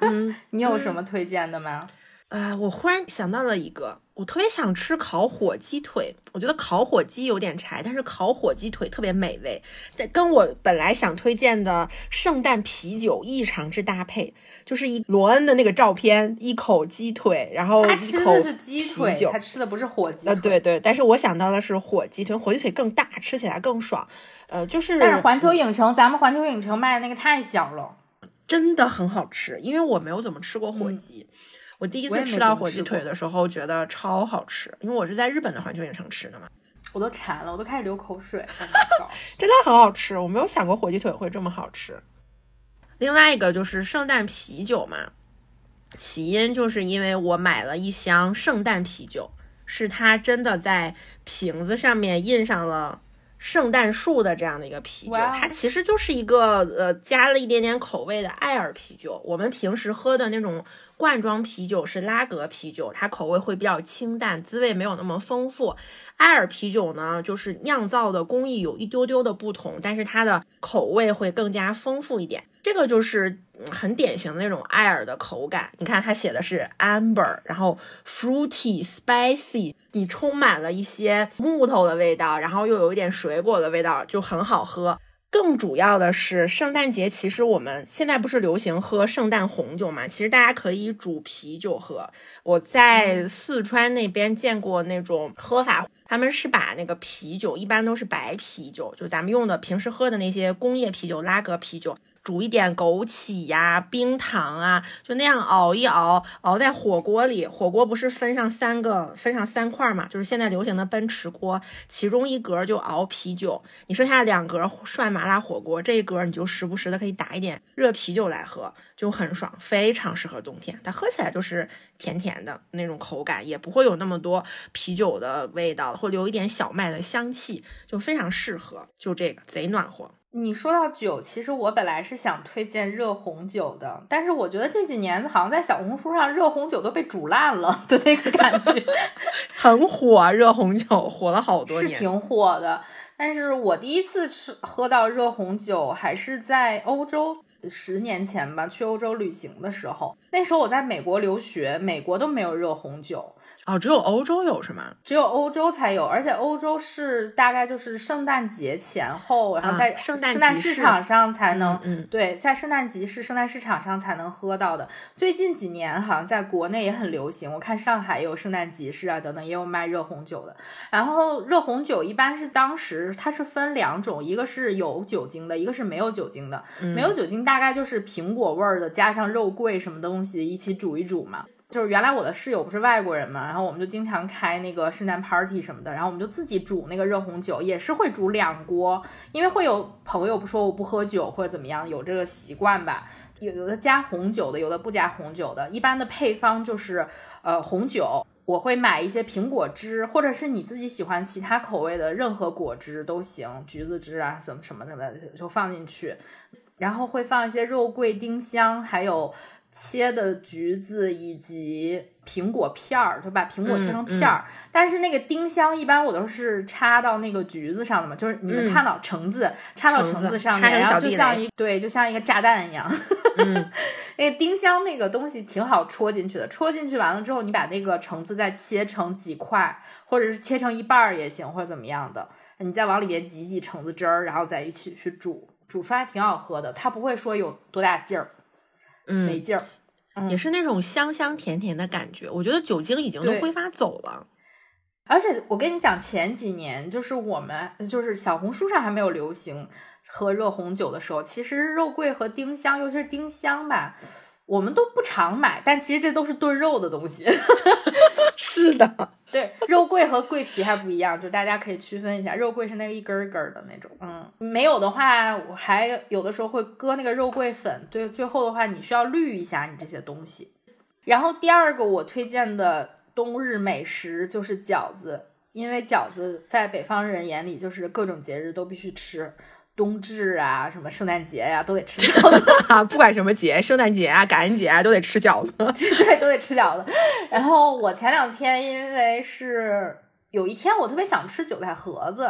嗯，你有什么推荐的吗？呃，我忽然想到了一个，我特别想吃烤火鸡腿。我觉得烤火鸡有点柴，但是烤火鸡腿特别美味，但跟我本来想推荐的圣诞啤酒异常之搭配。就是一罗恩的那个照片，一口鸡腿，然后他吃的是鸡腿，他吃的不是火鸡。呃，对对，但是我想到的是火鸡腿，火鸡腿更大，吃起来更爽。呃，就是，但是环球影城，咱们环球影城卖的那个太小了，真的很好吃，因为我没有怎么吃过火鸡。我第一次吃到火鸡腿的时候，觉得超好吃，因为我是在日本的环球影城吃的嘛。我都馋了，我都开始流口水。真的很好吃，我没有想过火鸡腿会这么好吃。另外一个就是圣诞啤酒嘛，起因就是因为我买了一箱圣诞啤酒，是它真的在瓶子上面印上了。圣诞树的这样的一个啤酒，它其实就是一个呃加了一点点口味的艾尔啤酒。我们平时喝的那种罐装啤酒是拉格啤酒，它口味会比较清淡，滋味没有那么丰富。艾尔啤酒呢，就是酿造的工艺有一丢丢的不同，但是它的口味会更加丰富一点。这个就是很典型的那种艾尔的口感。你看它写的是 amber，然后 fruity spicy。你充满了一些木头的味道，然后又有一点水果的味道，就很好喝。更主要的是，圣诞节其实我们现在不是流行喝圣诞红酒嘛？其实大家可以煮啤酒喝。我在四川那边见过那种喝法，他们是把那个啤酒，一般都是白啤酒，就咱们用的平时喝的那些工业啤酒、拉格啤酒。煮一点枸杞呀、冰糖啊，就那样熬一熬，熬在火锅里。火锅不是分上三个，分上三块嘛？就是现在流行的奔驰锅，其中一格就熬啤酒，你剩下两格涮麻辣火锅，这一格你就时不时的可以打一点热啤酒来喝，就很爽，非常适合冬天。它喝起来就是甜甜的那种口感，也不会有那么多啤酒的味道，或者有一点小麦的香气，就非常适合。就这个贼暖和。你说到酒，其实我本来是想推荐热红酒的，但是我觉得这几年好像在小红书上热红酒都被煮烂了的那个感觉，很火，啊热红酒火了好多年，是挺火的。但是我第一次吃喝到热红酒还是在欧洲，十年前吧，去欧洲旅行的时候，那时候我在美国留学，美国都没有热红酒。哦，只有欧洲有是吗？只有欧洲才有，而且欧洲是大概就是圣诞节前后，然后在圣诞市场上才能，对，在圣诞集市、圣诞市场上才能喝到的。最近几年好像在国内也很流行，我看上海也有圣诞集市啊，等等，也有卖热红酒的。然后热红酒一般是当时它是分两种，一个是有酒精的，一个是没有酒精的。没有酒精大概就是苹果味儿的，加上肉桂什么东西一起煮一煮嘛。就是原来我的室友不是外国人嘛，然后我们就经常开那个圣诞 party 什么的，然后我们就自己煮那个热红酒，也是会煮两锅，因为会有朋友不说我不喝酒或者怎么样，有这个习惯吧。有有的加红酒的，有的不加红酒的。一般的配方就是呃红酒，我会买一些苹果汁，或者是你自己喜欢其他口味的任何果汁都行，橘子汁啊什么什么什么的就放进去，然后会放一些肉桂、丁香，还有。切的橘子以及苹果片儿，就把苹果切成片儿。但是那个丁香一般我都是插到那个橘子上的嘛，就是你们看到橙子插到橙子上面，然后就像一对，就像一个炸弹一样。那个丁香那个东西挺好戳进去的，戳进去完了之后，你把那个橙子再切成几块，或者是切成一半儿也行，或者怎么样的，你再往里边挤挤橙子汁儿，然后再一起去煮，煮出来挺好喝的。它不会说有多大劲儿。没劲儿，也是那种香香甜甜的感觉。我觉得酒精已经都挥发走了。而且我跟你讲，前几年就是我们就是小红书上还没有流行喝热红酒的时候，其实肉桂和丁香，尤其是丁香吧。我们都不常买，但其实这都是炖肉的东西。是的，对，肉桂和桂皮还不一样，就大家可以区分一下。肉桂是那个一根一根的那种，嗯，没有的话，我还有的时候会搁那个肉桂粉。对，最后的话你需要滤一下你这些东西。然后第二个我推荐的冬日美食就是饺子，因为饺子在北方人眼里就是各种节日都必须吃。冬至啊，什么圣诞节呀，都得吃饺子 啊！不管什么节，圣诞节啊、感恩节啊，都得吃饺子。对，都得吃饺子。然后我前两天因为是有一天我特别想吃韭菜盒子，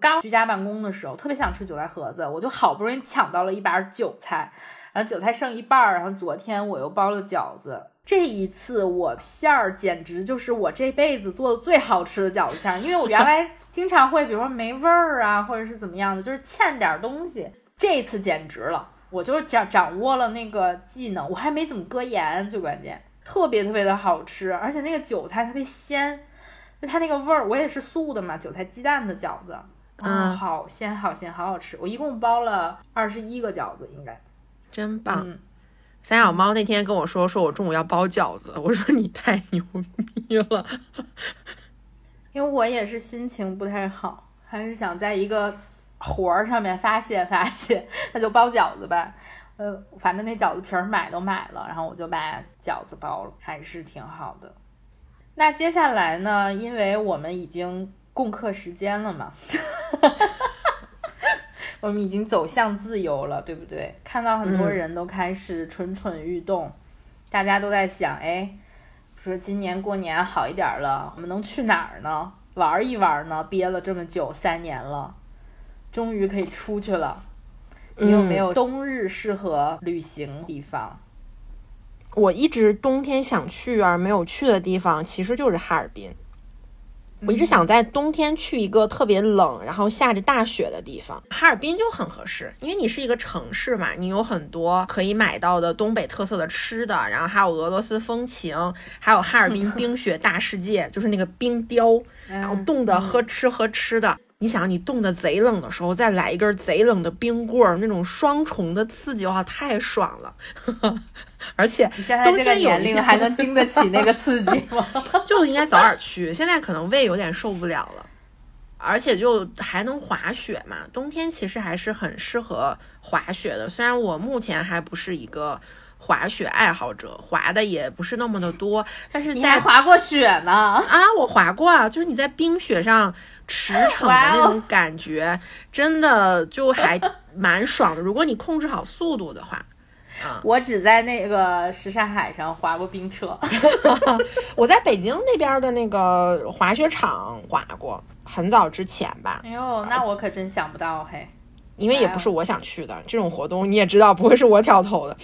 刚居家办公的时候特别想吃韭菜盒子，我就好不容易抢到了一把韭菜，然后韭菜剩一半儿，然后昨天我又包了饺子，这一次我馅儿简直就是我这辈子做的最好吃的饺子馅儿，因为我原来经常会，比如说没味儿啊，或者是怎么样的，就是欠点东西。这次简直了，我就掌掌握了那个技能，我还没怎么搁盐，最关键，特别特别的好吃，而且那个韭菜特别鲜，就它那个味儿，我也是素的嘛，韭菜鸡蛋的饺子，嗯，好鲜好鲜，好好吃。我一共包了二十一个饺子，应该真棒。三小猫那天跟我说，说我中午要包饺子。我说你太牛逼了，因为我也是心情不太好，还是想在一个活儿上面发泄发泄，那就包饺子吧。呃，反正那饺子皮儿买都买了，然后我就把饺子包了，还是挺好的。那接下来呢？因为我们已经共克时间了嘛。我们已经走向自由了，对不对？看到很多人都开始蠢蠢欲动，大家都在想，哎，说今年过年好一点了，我们能去哪儿呢？玩一玩呢？憋了这么久，三年了，终于可以出去了。你有没有冬日适合旅行地方？我一直冬天想去而没有去的地方，其实就是哈尔滨。我一直想在冬天去一个特别冷，然后下着大雪的地方，哈尔滨就很合适，因为你是一个城市嘛，你有很多可以买到的东北特色的吃的，然后还有俄罗斯风情，还有哈尔滨冰雪大世界，就是那个冰雕，然后冻的喝吃喝吃的。你想，你冻得贼冷的时候，再来一根贼冷的冰棍儿，那种双重的刺激哇，太爽了！而且你现在这个年龄还能经得起那个刺激吗？就应该早点去，现在可能胃有点受不了了。而且就还能滑雪嘛，冬天其实还是很适合滑雪的。虽然我目前还不是一个滑雪爱好者，滑的也不是那么的多，但是在滑过雪呢啊，我滑过啊，就是你在冰雪上。驰骋的那种感觉，真的就还蛮爽的。如果你控制好速度的话，啊，我只在那个什刹海上滑过冰车。我在北京那边的那个滑雪场滑过，很早之前吧。哎呦，那我可真想不到嘿，因为也不是我想去的这种活动，你也知道不会是我挑头的。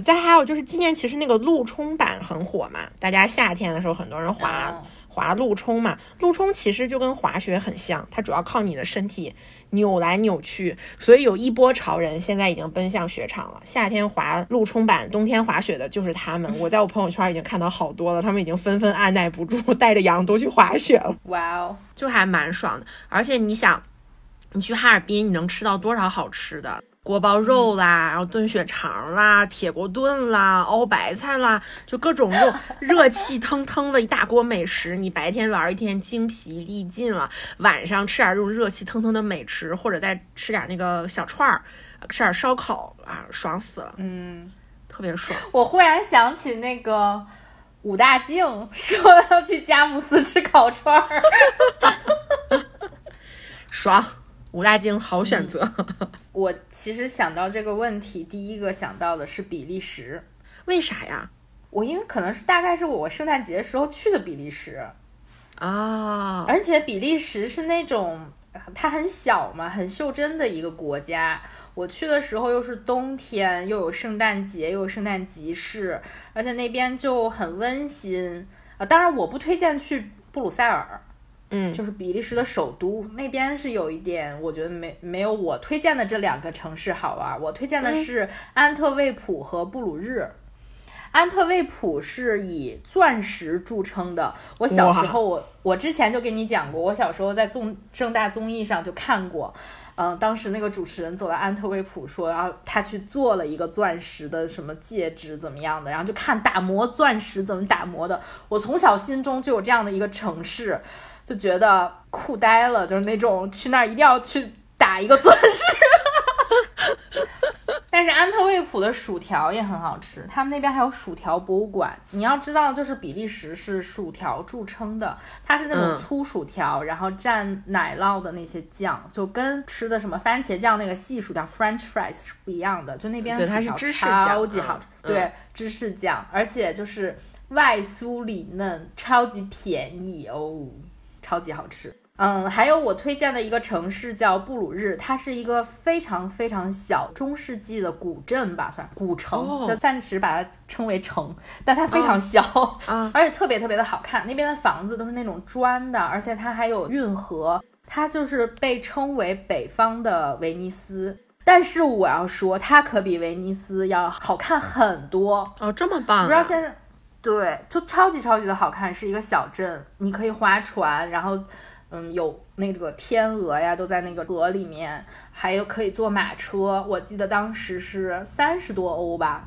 再还有就是今年其实那个陆冲板很火嘛，大家夏天的时候很多人滑。滑陆冲嘛，陆冲其实就跟滑雪很像，它主要靠你的身体扭来扭去，所以有一波潮人现在已经奔向雪场了。夏天滑陆冲板，冬天滑雪的就是他们。我在我朋友圈已经看到好多了，他们已经纷纷按耐不住，带着羊都去滑雪了。哇哦，就还蛮爽的。而且你想，你去哈尔滨，你能吃到多少好吃的？锅包肉啦，然后炖血肠啦，铁锅炖啦，熬白菜啦，就各种肉，热气腾腾的一大锅美食。你白天玩一天精疲力尽了，晚上吃点这种热气腾腾的美食，或者再吃点那个小串儿，吃点烧烤啊，爽死了。嗯，特别爽。我忽然想起那个武大靖 说要去佳木斯吃烤串儿，爽。武大靖好选择。我其实想到这个问题，第一个想到的是比利时。为啥呀？我因为可能是大概是我圣诞节时候去的比利时啊，而且比利时是那种它很小嘛，很袖珍的一个国家。我去的时候又是冬天，又有圣诞节，又有圣诞集市，而且那边就很温馨啊。当然，我不推荐去布鲁塞尔。嗯，就是比利时的首都那边是有一点，我觉得没没有我推荐的这两个城市好玩。我推荐的是安特卫普和布鲁日。安特卫普是以钻石著称的。我小时候，我我之前就跟你讲过，我小时候在综正大综艺上就看过。嗯，当时那个主持人走到安特卫普说，然后他去做了一个钻石的什么戒指怎么样的，然后就看打磨钻石怎么打磨的。我从小心中就有这样的一个城市。就觉得酷呆了，就是那种去那儿一定要去打一个钻石。但是安特卫普的薯条也很好吃，他们那边还有薯条博物馆。你要知道，就是比利时是薯条著称的，它是那种粗薯条，然后蘸奶酪的那些酱，就跟吃的什么番茄酱那个细薯条 （French fries） 是不一样的。就那边的薯条超级好吃，对，芝士酱，而且就是外酥里嫩，超级便宜哦。超级好吃，嗯，还有我推荐的一个城市叫布鲁日，它是一个非常非常小中世纪的古镇吧，算古城，就暂时把它称为城，但它非常小，啊，而且特别特别的好看。那边的房子都是那种砖的，而且它还有运河，它就是被称为北方的威尼斯。但是我要说，它可比威尼斯要好看很多哦，这么棒！不知道现在对，就超级超级的好看，是一个小镇，你可以划船，然后。嗯，有那个天鹅呀，都在那个河里面，还有可以坐马车。我记得当时是三十多欧吧，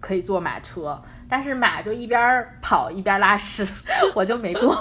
可以坐马车，但是马就一边跑一边拉屎，我就没坐。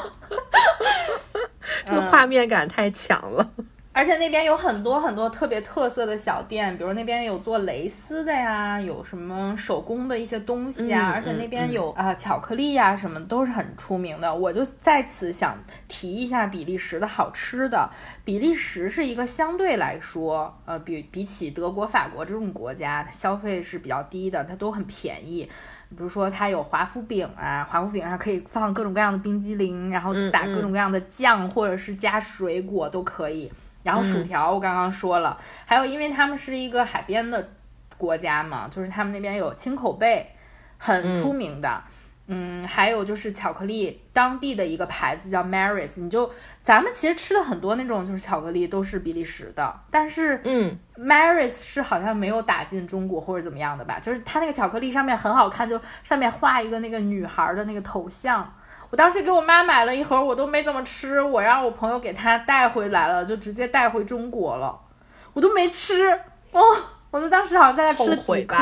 这个画面感太强了。而且那边有很多很多特别特色的小店，比如那边有做蕾丝的呀，有什么手工的一些东西啊，而且那边有啊巧克力呀，什么都是很出名的。我就在此想提一下比利时的好吃的。比利时是一个相对来说，呃，比比起德国、法国这种国家，它消费是比较低的，它都很便宜。比如说它有华夫饼啊，华夫饼上可以放各种各样的冰激凌，然后撒各种各样的酱，或者是加水果都可以。然后薯条我刚刚说了，还有因为他们是一个海边的国家嘛，就是他们那边有青口贝，很出名的。嗯，还有就是巧克力，当地的一个牌子叫 Maris。你就咱们其实吃的很多那种就是巧克力都是比利时的，但是嗯，Maris 是好像没有打进中国或者怎么样的吧？就是它那个巧克力上面很好看，就上面画一个那个女孩的那个头像。我当时给我妈买了一盒，我都没怎么吃，我让我朋友给她带回来了，就直接带回中国了，我都没吃哦，我就当时好像在那吃了几颗。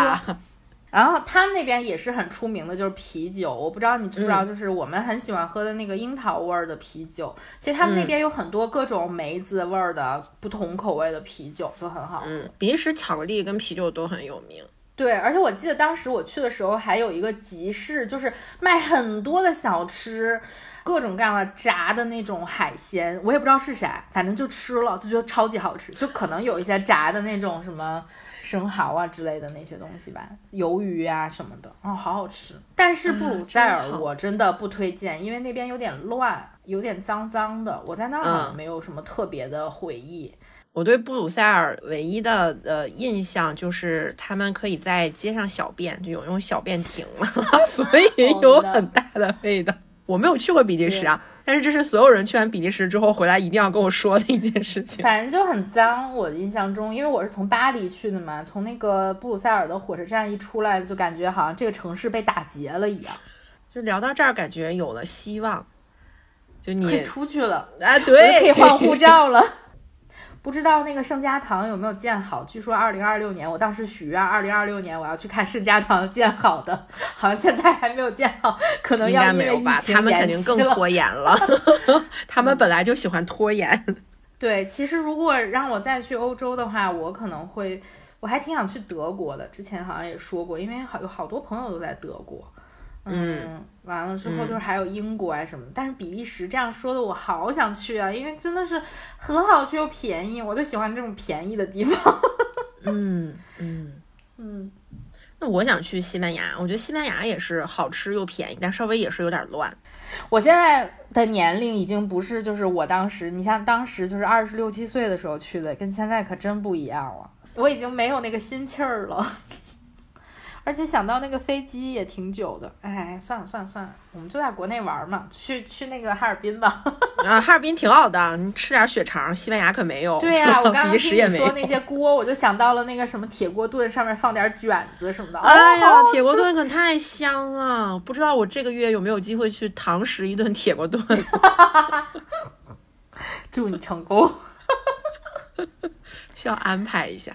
然后他们那边也是很出名的，就是啤酒，我不知道你知不知道，就是我们很喜欢喝的那个樱桃味儿的啤酒，其实他们那边有很多各种梅子味儿的不同口味的啤酒，就很好喝。比利时巧克力跟啤酒都很有名。对，而且我记得当时我去的时候，还有一个集市，就是卖很多的小吃，各种各样的炸的那种海鲜，我也不知道是啥，反正就吃了，就觉得超级好吃。就可能有一些炸的那种什么生蚝啊之类的那些东西吧，鱿鱼啊什么的，哦，好好吃。但是布鲁塞尔我真的不推荐，因为那边有点乱，有点脏脏的。我在那儿没有什么特别的回忆。我对布鲁塞尔唯一的呃印象就是他们可以在街上小便，就有用小便亭嘛，所以有很大的味道。我没有去过比利时啊，但是这是所有人去完比利时之后回来一定要跟我说的一件事情。反正就很脏，我的印象中，因为我是从巴黎去的嘛，从那个布鲁塞尔的火车站一出来，就感觉好像这个城市被打劫了一样。就聊到这儿，感觉有了希望，就你可以出去了啊，对，可以换护照了。不知道那个圣家堂有没有建好？据说二零二六年，我当时许愿，二零二六年我要去看圣家堂建好的，好像现在还没有建好，可能要因为疫情他们肯定更拖延了。他们本来就喜欢拖延。对，其实如果让我再去欧洲的话，我可能会，我还挺想去德国的。之前好像也说过，因为好有好多朋友都在德国。嗯，完了之后就是还有英国啊什么，但是比利时这样说的我好想去啊，因为真的是很好去又便宜，我就喜欢这种便宜的地方。嗯嗯嗯，那我想去西班牙，我觉得西班牙也是好吃又便宜，但稍微也是有点乱。我现在的年龄已经不是就是我当时，你像当时就是二十六七岁的时候去的，跟现在可真不一样了，我已经没有那个心气儿了。而且想到那个飞机也挺久的，哎，算了算了算了，我们就在国内玩嘛，去去那个哈尔滨吧。啊，哈尔滨挺好的，你吃点血肠，西班牙可没有。对呀，我 刚刚听你说那些锅，我就想到了那个什么铁锅炖，上面放点卷子什么的。哎呀，铁锅炖可太香了，不知道我这个月有没有机会去堂食一顿铁锅炖。祝你成功，需要安排一下。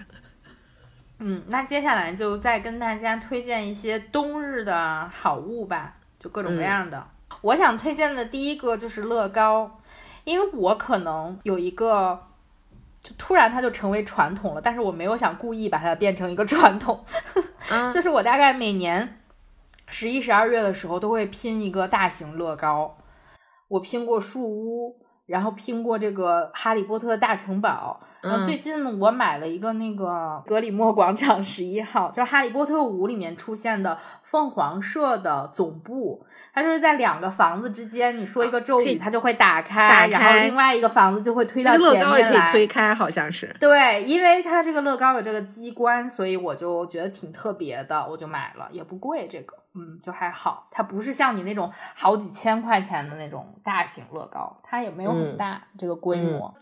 嗯，那接下来就再跟大家推荐一些冬日的好物吧，就各种各样的。我想推荐的第一个就是乐高，因为我可能有一个，就突然它就成为传统了，但是我没有想故意把它变成一个传统，就是我大概每年十一、十二月的时候都会拼一个大型乐高。我拼过树屋，然后拼过这个《哈利波特》的大城堡。然后最近我买了一个那个格里莫广场十一号，就是《哈利波特五》里面出现的凤凰社的总部。它就是在两个房子之间，你说一个咒语，它就会打开，然后另外一个房子就会推到前面来。乐高也可以推开，好像是。对，因为它这个乐高有这个机关，所以我就觉得挺特别的，我就买了，也不贵，这个，嗯，就还好。它不是像你那种好几千块钱的那种大型乐高，它也没有很大这个规模。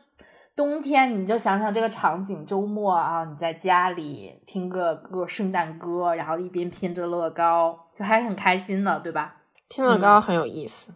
冬天你就想想这个场景，周末啊，你在家里听个歌圣诞歌，然后一边拼着乐高，就还很开心的，对吧？拼乐高很有意思。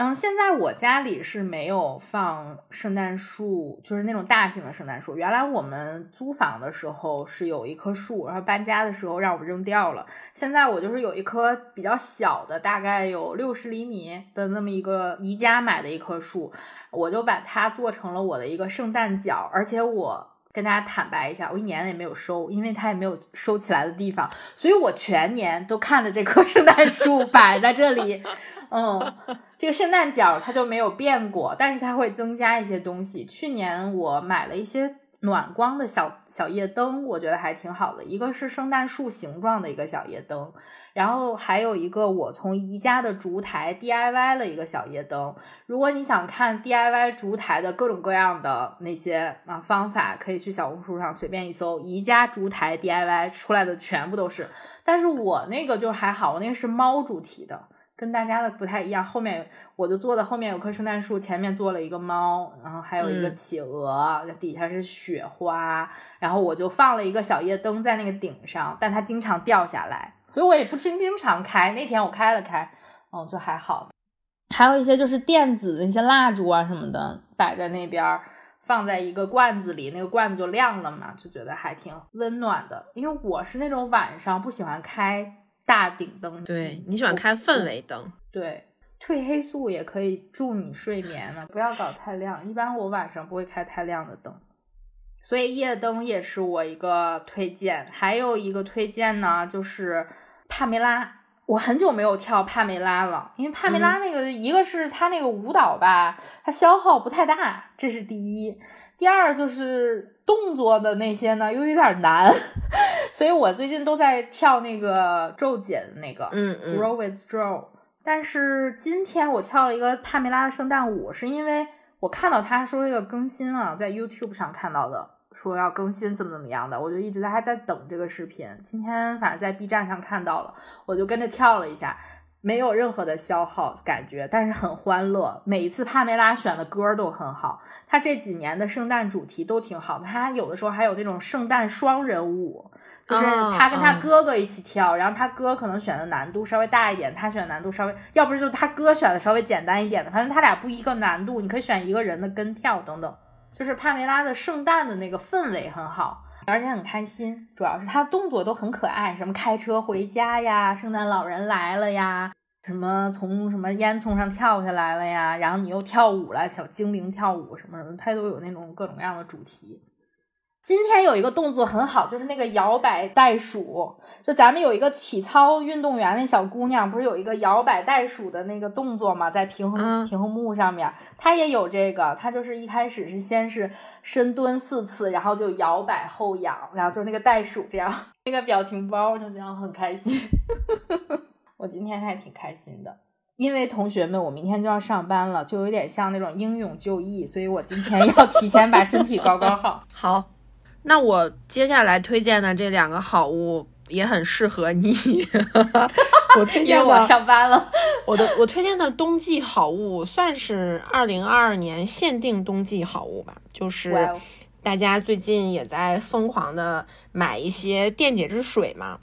然后现在我家里是没有放圣诞树，就是那种大型的圣诞树。原来我们租房的时候是有一棵树，然后搬家的时候让我扔掉了。现在我就是有一棵比较小的，大概有六十厘米的那么一个宜家买的一棵树，我就把它做成了我的一个圣诞角。而且我跟大家坦白一下，我一年也没有收，因为它也没有收起来的地方，所以我全年都看着这棵 圣诞树摆在这里。嗯，这个圣诞角它就没有变过，但是它会增加一些东西。去年我买了一些暖光的小小夜灯，我觉得还挺好的。一个是圣诞树形状的一个小夜灯，然后还有一个我从宜家的烛台 DIY 了一个小夜灯。如果你想看 DIY 烛台的各种各样的那些啊方法，可以去小红书上随便一搜，宜家烛台 DIY 出来的全部都是。但是我那个就还好，我那个是猫主题的。跟大家的不太一样，后面我就做的后面有棵圣诞树，前面做了一个猫，然后还有一个企鹅，底下是雪花，然后我就放了一个小夜灯在那个顶上，但它经常掉下来，所以我也不经经常开。那天我开了开，嗯，就还好。还有一些就是电子的那些蜡烛啊什么的，摆在那边，放在一个罐子里，那个罐子就亮了嘛，就觉得还挺温暖的。因为我是那种晚上不喜欢开。大顶灯，对你喜欢开氛围灯，对，褪黑素也可以助你睡眠呢。不要搞太亮，一般我晚上不会开太亮的灯，所以夜灯也是我一个推荐。还有一个推荐呢，就是帕梅拉。我很久没有跳帕梅拉了，因为帕梅拉那个一个是它那个舞蹈吧，它消耗不太大，这是第一。第二就是动作的那些呢，又有点难，所以我最近都在跳那个周姐的那个，嗯嗯，Grow with Joe。但是今天我跳了一个帕梅拉的圣诞舞，是因为我看到他说要更新了，在 YouTube 上看到的，说要更新怎么怎么样的，我就一直在还在等这个视频。今天反正在 B 站上看到了，我就跟着跳了一下。没有任何的消耗感觉，但是很欢乐。每一次帕梅拉选的歌都很好，她这几年的圣诞主题都挺好的。她有的时候还有那种圣诞双人舞，就是她跟她哥哥一起跳，然后她哥可能选的难度稍微大一点，她选难度稍微，要不是就是她哥选的稍微简单一点的，反正他俩不一个难度，你可以选一个人的跟跳等等。就是帕梅拉的圣诞的那个氛围很好。而且很开心，主要是他动作都很可爱，什么开车回家呀，圣诞老人来了呀，什么从什么烟囱上跳下来了呀，然后你又跳舞了，小精灵跳舞什么什么，他都有那种各种各样的主题。今天有一个动作很好，就是那个摇摆袋鼠。就咱们有一个体操运动员，那小姑娘不是有一个摇摆袋鼠的那个动作吗？在平衡平衡木上面，她也有这个。她就是一开始是先是深蹲四次，然后就摇摆后仰，然后就是那个袋鼠这样，那个表情包就这样很开心。我今天还挺开心的，因为同学们，我明天就要上班了，就有点像那种英勇就义，所以我今天要提前把身体搞搞好。好。那我接下来推荐的这两个好物也很适合你。我推荐我上班了。我的我推荐的冬季好物算是二零二二年限定冬季好物吧，就是大家最近也在疯狂的买一些电解质水嘛。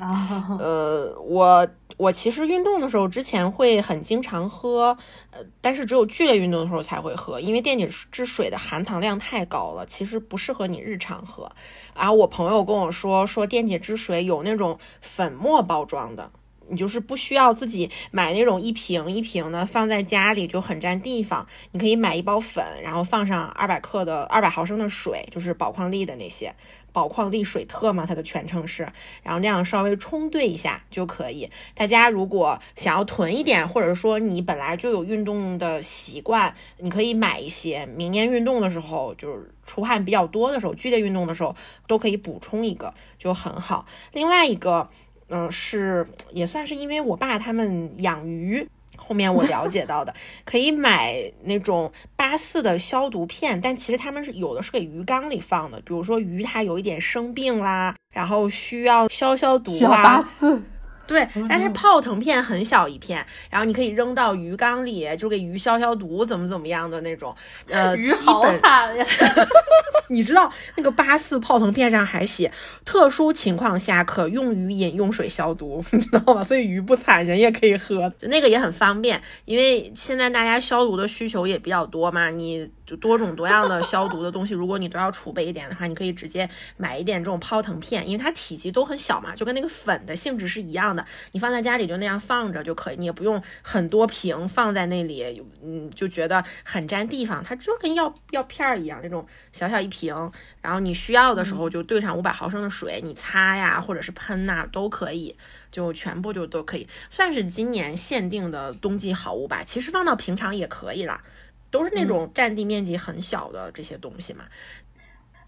啊，呃，我。我其实运动的时候，之前会很经常喝，呃，但是只有剧烈运动的时候才会喝，因为电解质水的含糖量太高了，其实不适合你日常喝。啊我朋友跟我说，说电解质水有那种粉末包装的，你就是不需要自己买那种一瓶一瓶的放在家里就很占地方，你可以买一包粉，然后放上二百克的二百毫升的水，就是宝矿力的那些宝矿力水特嘛，它的全称是，然后那样稍微冲兑一下就可以。大家如果想要囤一点，或者说你本来就有运动的习惯，你可以买一些，明年运动的时候就是出汗比较多的时候，剧烈运动的时候都可以补充一个，就很好。另外一个。嗯，是也算是因为我爸他们养鱼，后面我 了解到的，可以买那种八四的消毒片，但其实他们是有的是给鱼缸里放的，比如说鱼它有一点生病啦，然后需要消消毒啊，八四。对，但是泡腾片很小一片，然后你可以扔到鱼缸里，就给鱼消消毒，怎么怎么样的那种。呃，鱼好惨呀！你知道那个八四泡腾片上还写，特殊情况下可用于饮用水消毒，你知道吗？所以鱼不惨，人也可以喝，就那个也很方便，因为现在大家消毒的需求也比较多嘛，你。就多种多样的消毒的东西，如果你都要储备一点的话，你可以直接买一点这种泡腾片，因为它体积都很小嘛，就跟那个粉的性质是一样的。你放在家里就那样放着就可以，你也不用很多瓶放在那里，嗯，就觉得很占地方。它就跟药药片儿一样，那种小小一瓶，然后你需要的时候就兑上五百毫升的水，你擦呀或者是喷呐都可以，就全部就都可以，算是今年限定的冬季好物吧。其实放到平常也可以啦。都是那种占地面积很小的这些东西嘛，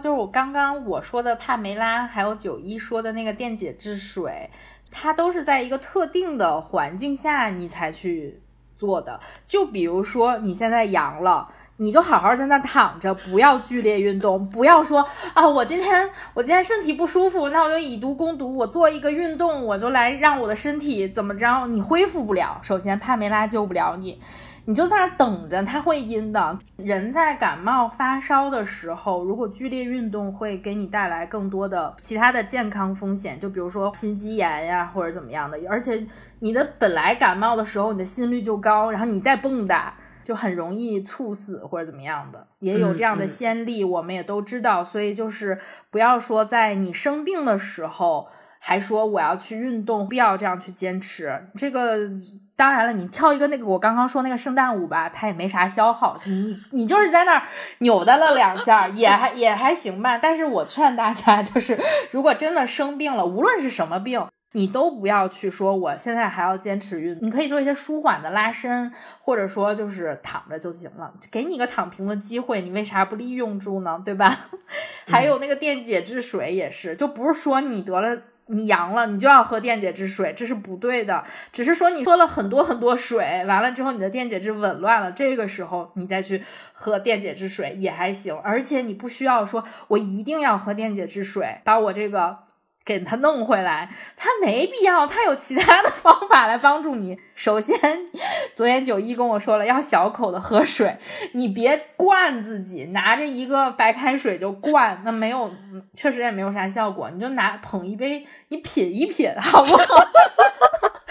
就是我刚刚我说的帕梅拉，还有九一说的那个电解质水，它都是在一个特定的环境下你才去做的。就比如说你现在阳了，你就好好在那躺着，不要剧烈运动，不要说啊，我今天我今天身体不舒服，那我就以毒攻毒，我做一个运动，我就来让我的身体怎么着？你恢复不了，首先帕梅拉救不了你。你就在那等着，它会阴的。人在感冒发烧的时候，如果剧烈运动会给你带来更多的其他的健康风险，就比如说心肌炎呀，或者怎么样的。而且你的本来感冒的时候，你的心率就高，然后你再蹦跶，就很容易猝死或者怎么样的，也有这样的先例，我们也都知道。所以就是不要说在你生病的时候还说我要去运动，不要这样去坚持这个。当然了，你跳一个那个我刚刚说那个圣诞舞吧，它也没啥消耗，你你就是在那儿扭哒了两下，也还也还行吧。但是我劝大家，就是如果真的生病了，无论是什么病，你都不要去说我现在还要坚持运动，你可以做一些舒缓的拉伸，或者说就是躺着就行了，给你个躺平的机会，你为啥不利用住呢？对吧？还有那个电解质水也是，就不是说你得了。你阳了，你就要喝电解质水，这是不对的。只是说你喝了很多很多水，完了之后你的电解质紊乱了，这个时候你再去喝电解质水也还行。而且你不需要说我一定要喝电解质水，把我这个。给他弄回来，他没必要，他有其他的方法来帮助你。首先，昨天九一跟我说了，要小口的喝水，你别灌自己，拿着一个白开水就灌，那没有，确实也没有啥效果。你就拿捧一杯，你品一品，好不好？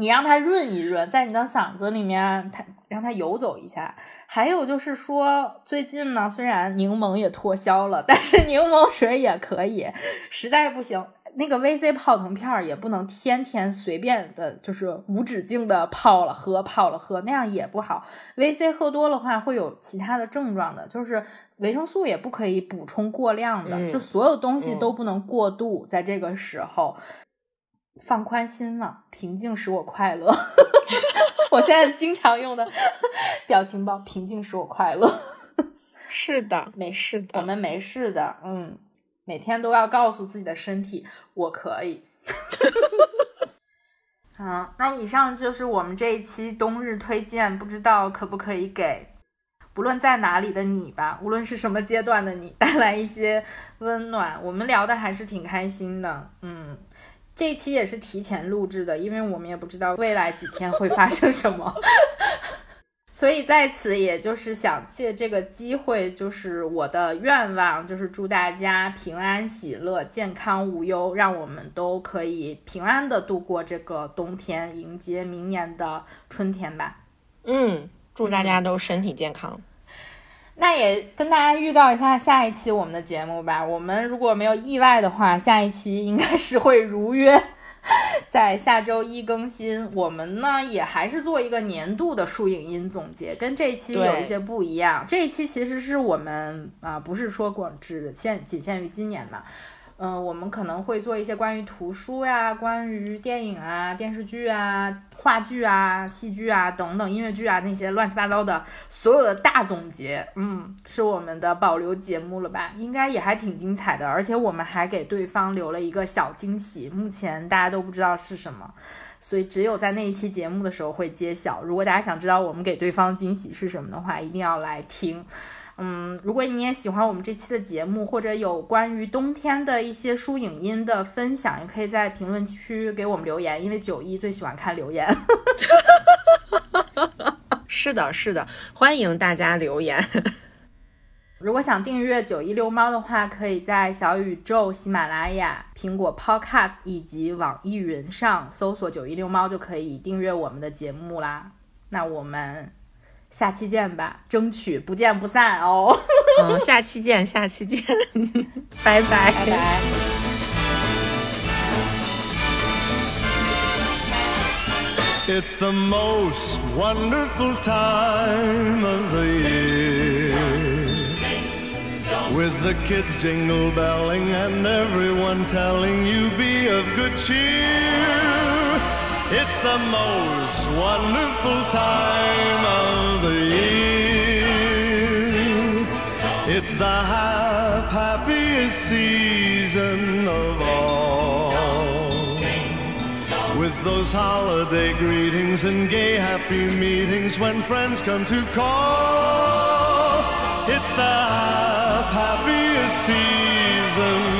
你让它润一润，在你的嗓子里面，它让它游走一下。还有就是说，最近呢，虽然柠檬也脱销了，但是柠檬水也可以。实在不行，那个 VC 泡腾片儿也不能天天随便的，就是无止境的泡了喝，泡了喝，那样也不好。VC 喝多的话会有其他的症状的，就是维生素也不可以补充过量的，就所有东西都不能过度，在这个时候。放宽心了，平静使我快乐。我现在经常用的 表情包，平静使我快乐。是的，没事的，我们没事的。嗯，每天都要告诉自己的身体，我可以。好，那以上就是我们这一期冬日推荐，不知道可不可以给不论在哪里的你吧，无论是什么阶段的你，带来一些温暖。我们聊的还是挺开心的，嗯。这一期也是提前录制的，因为我们也不知道未来几天会发生什么，所以在此也就是想借这个机会，就是我的愿望，就是祝大家平安喜乐、健康无忧，让我们都可以平安的度过这个冬天，迎接明年的春天吧。嗯，祝大家都身体健康。那也跟大家预告一下下一期我们的节目吧。我们如果没有意外的话，下一期应该是会如约在下周一更新。我们呢也还是做一个年度的书影音总结，跟这期有一些不一样。这一期其实是我们啊，不是说光只限仅限于今年的。嗯，我们可能会做一些关于图书呀、关于电影啊、电视剧啊、话剧啊、戏剧啊等等音乐剧啊那些乱七八糟的所有的大总结。嗯，是我们的保留节目了吧？应该也还挺精彩的，而且我们还给对方留了一个小惊喜，目前大家都不知道是什么，所以只有在那一期节目的时候会揭晓。如果大家想知道我们给对方惊喜是什么的话，一定要来听。嗯，如果你也喜欢我们这期的节目，或者有关于冬天的一些书影音的分享，也可以在评论区给我们留言，因为九一最喜欢看留言。是的，是的，欢迎大家留言。如果想订阅九一遛猫的话，可以在小宇宙、喜马拉雅、苹果 Podcast 以及网易云上搜索“九一遛猫”就可以订阅我们的节目啦。那我们。下期见吧，争取不见不散哦。嗯，下期见，下期见，拜拜，拜拜。It's the most wonderful time of the year. With the kids jingle belling and everyone telling you be of good cheer. It's the most wonderful time of the year. It's the hap happiest season of all. With those holiday greetings and gay happy meetings when friends come to call. It's the hap happiest season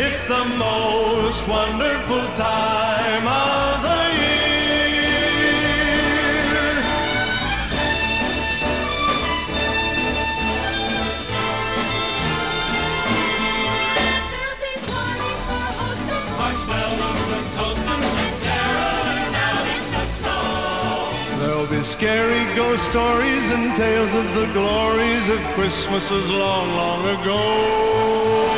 It's the most wonderful time of the year. Marshmallows and toasting and caroling out in the snow. There'll be scary ghost stories and tales of the glories of Christmases long, long ago.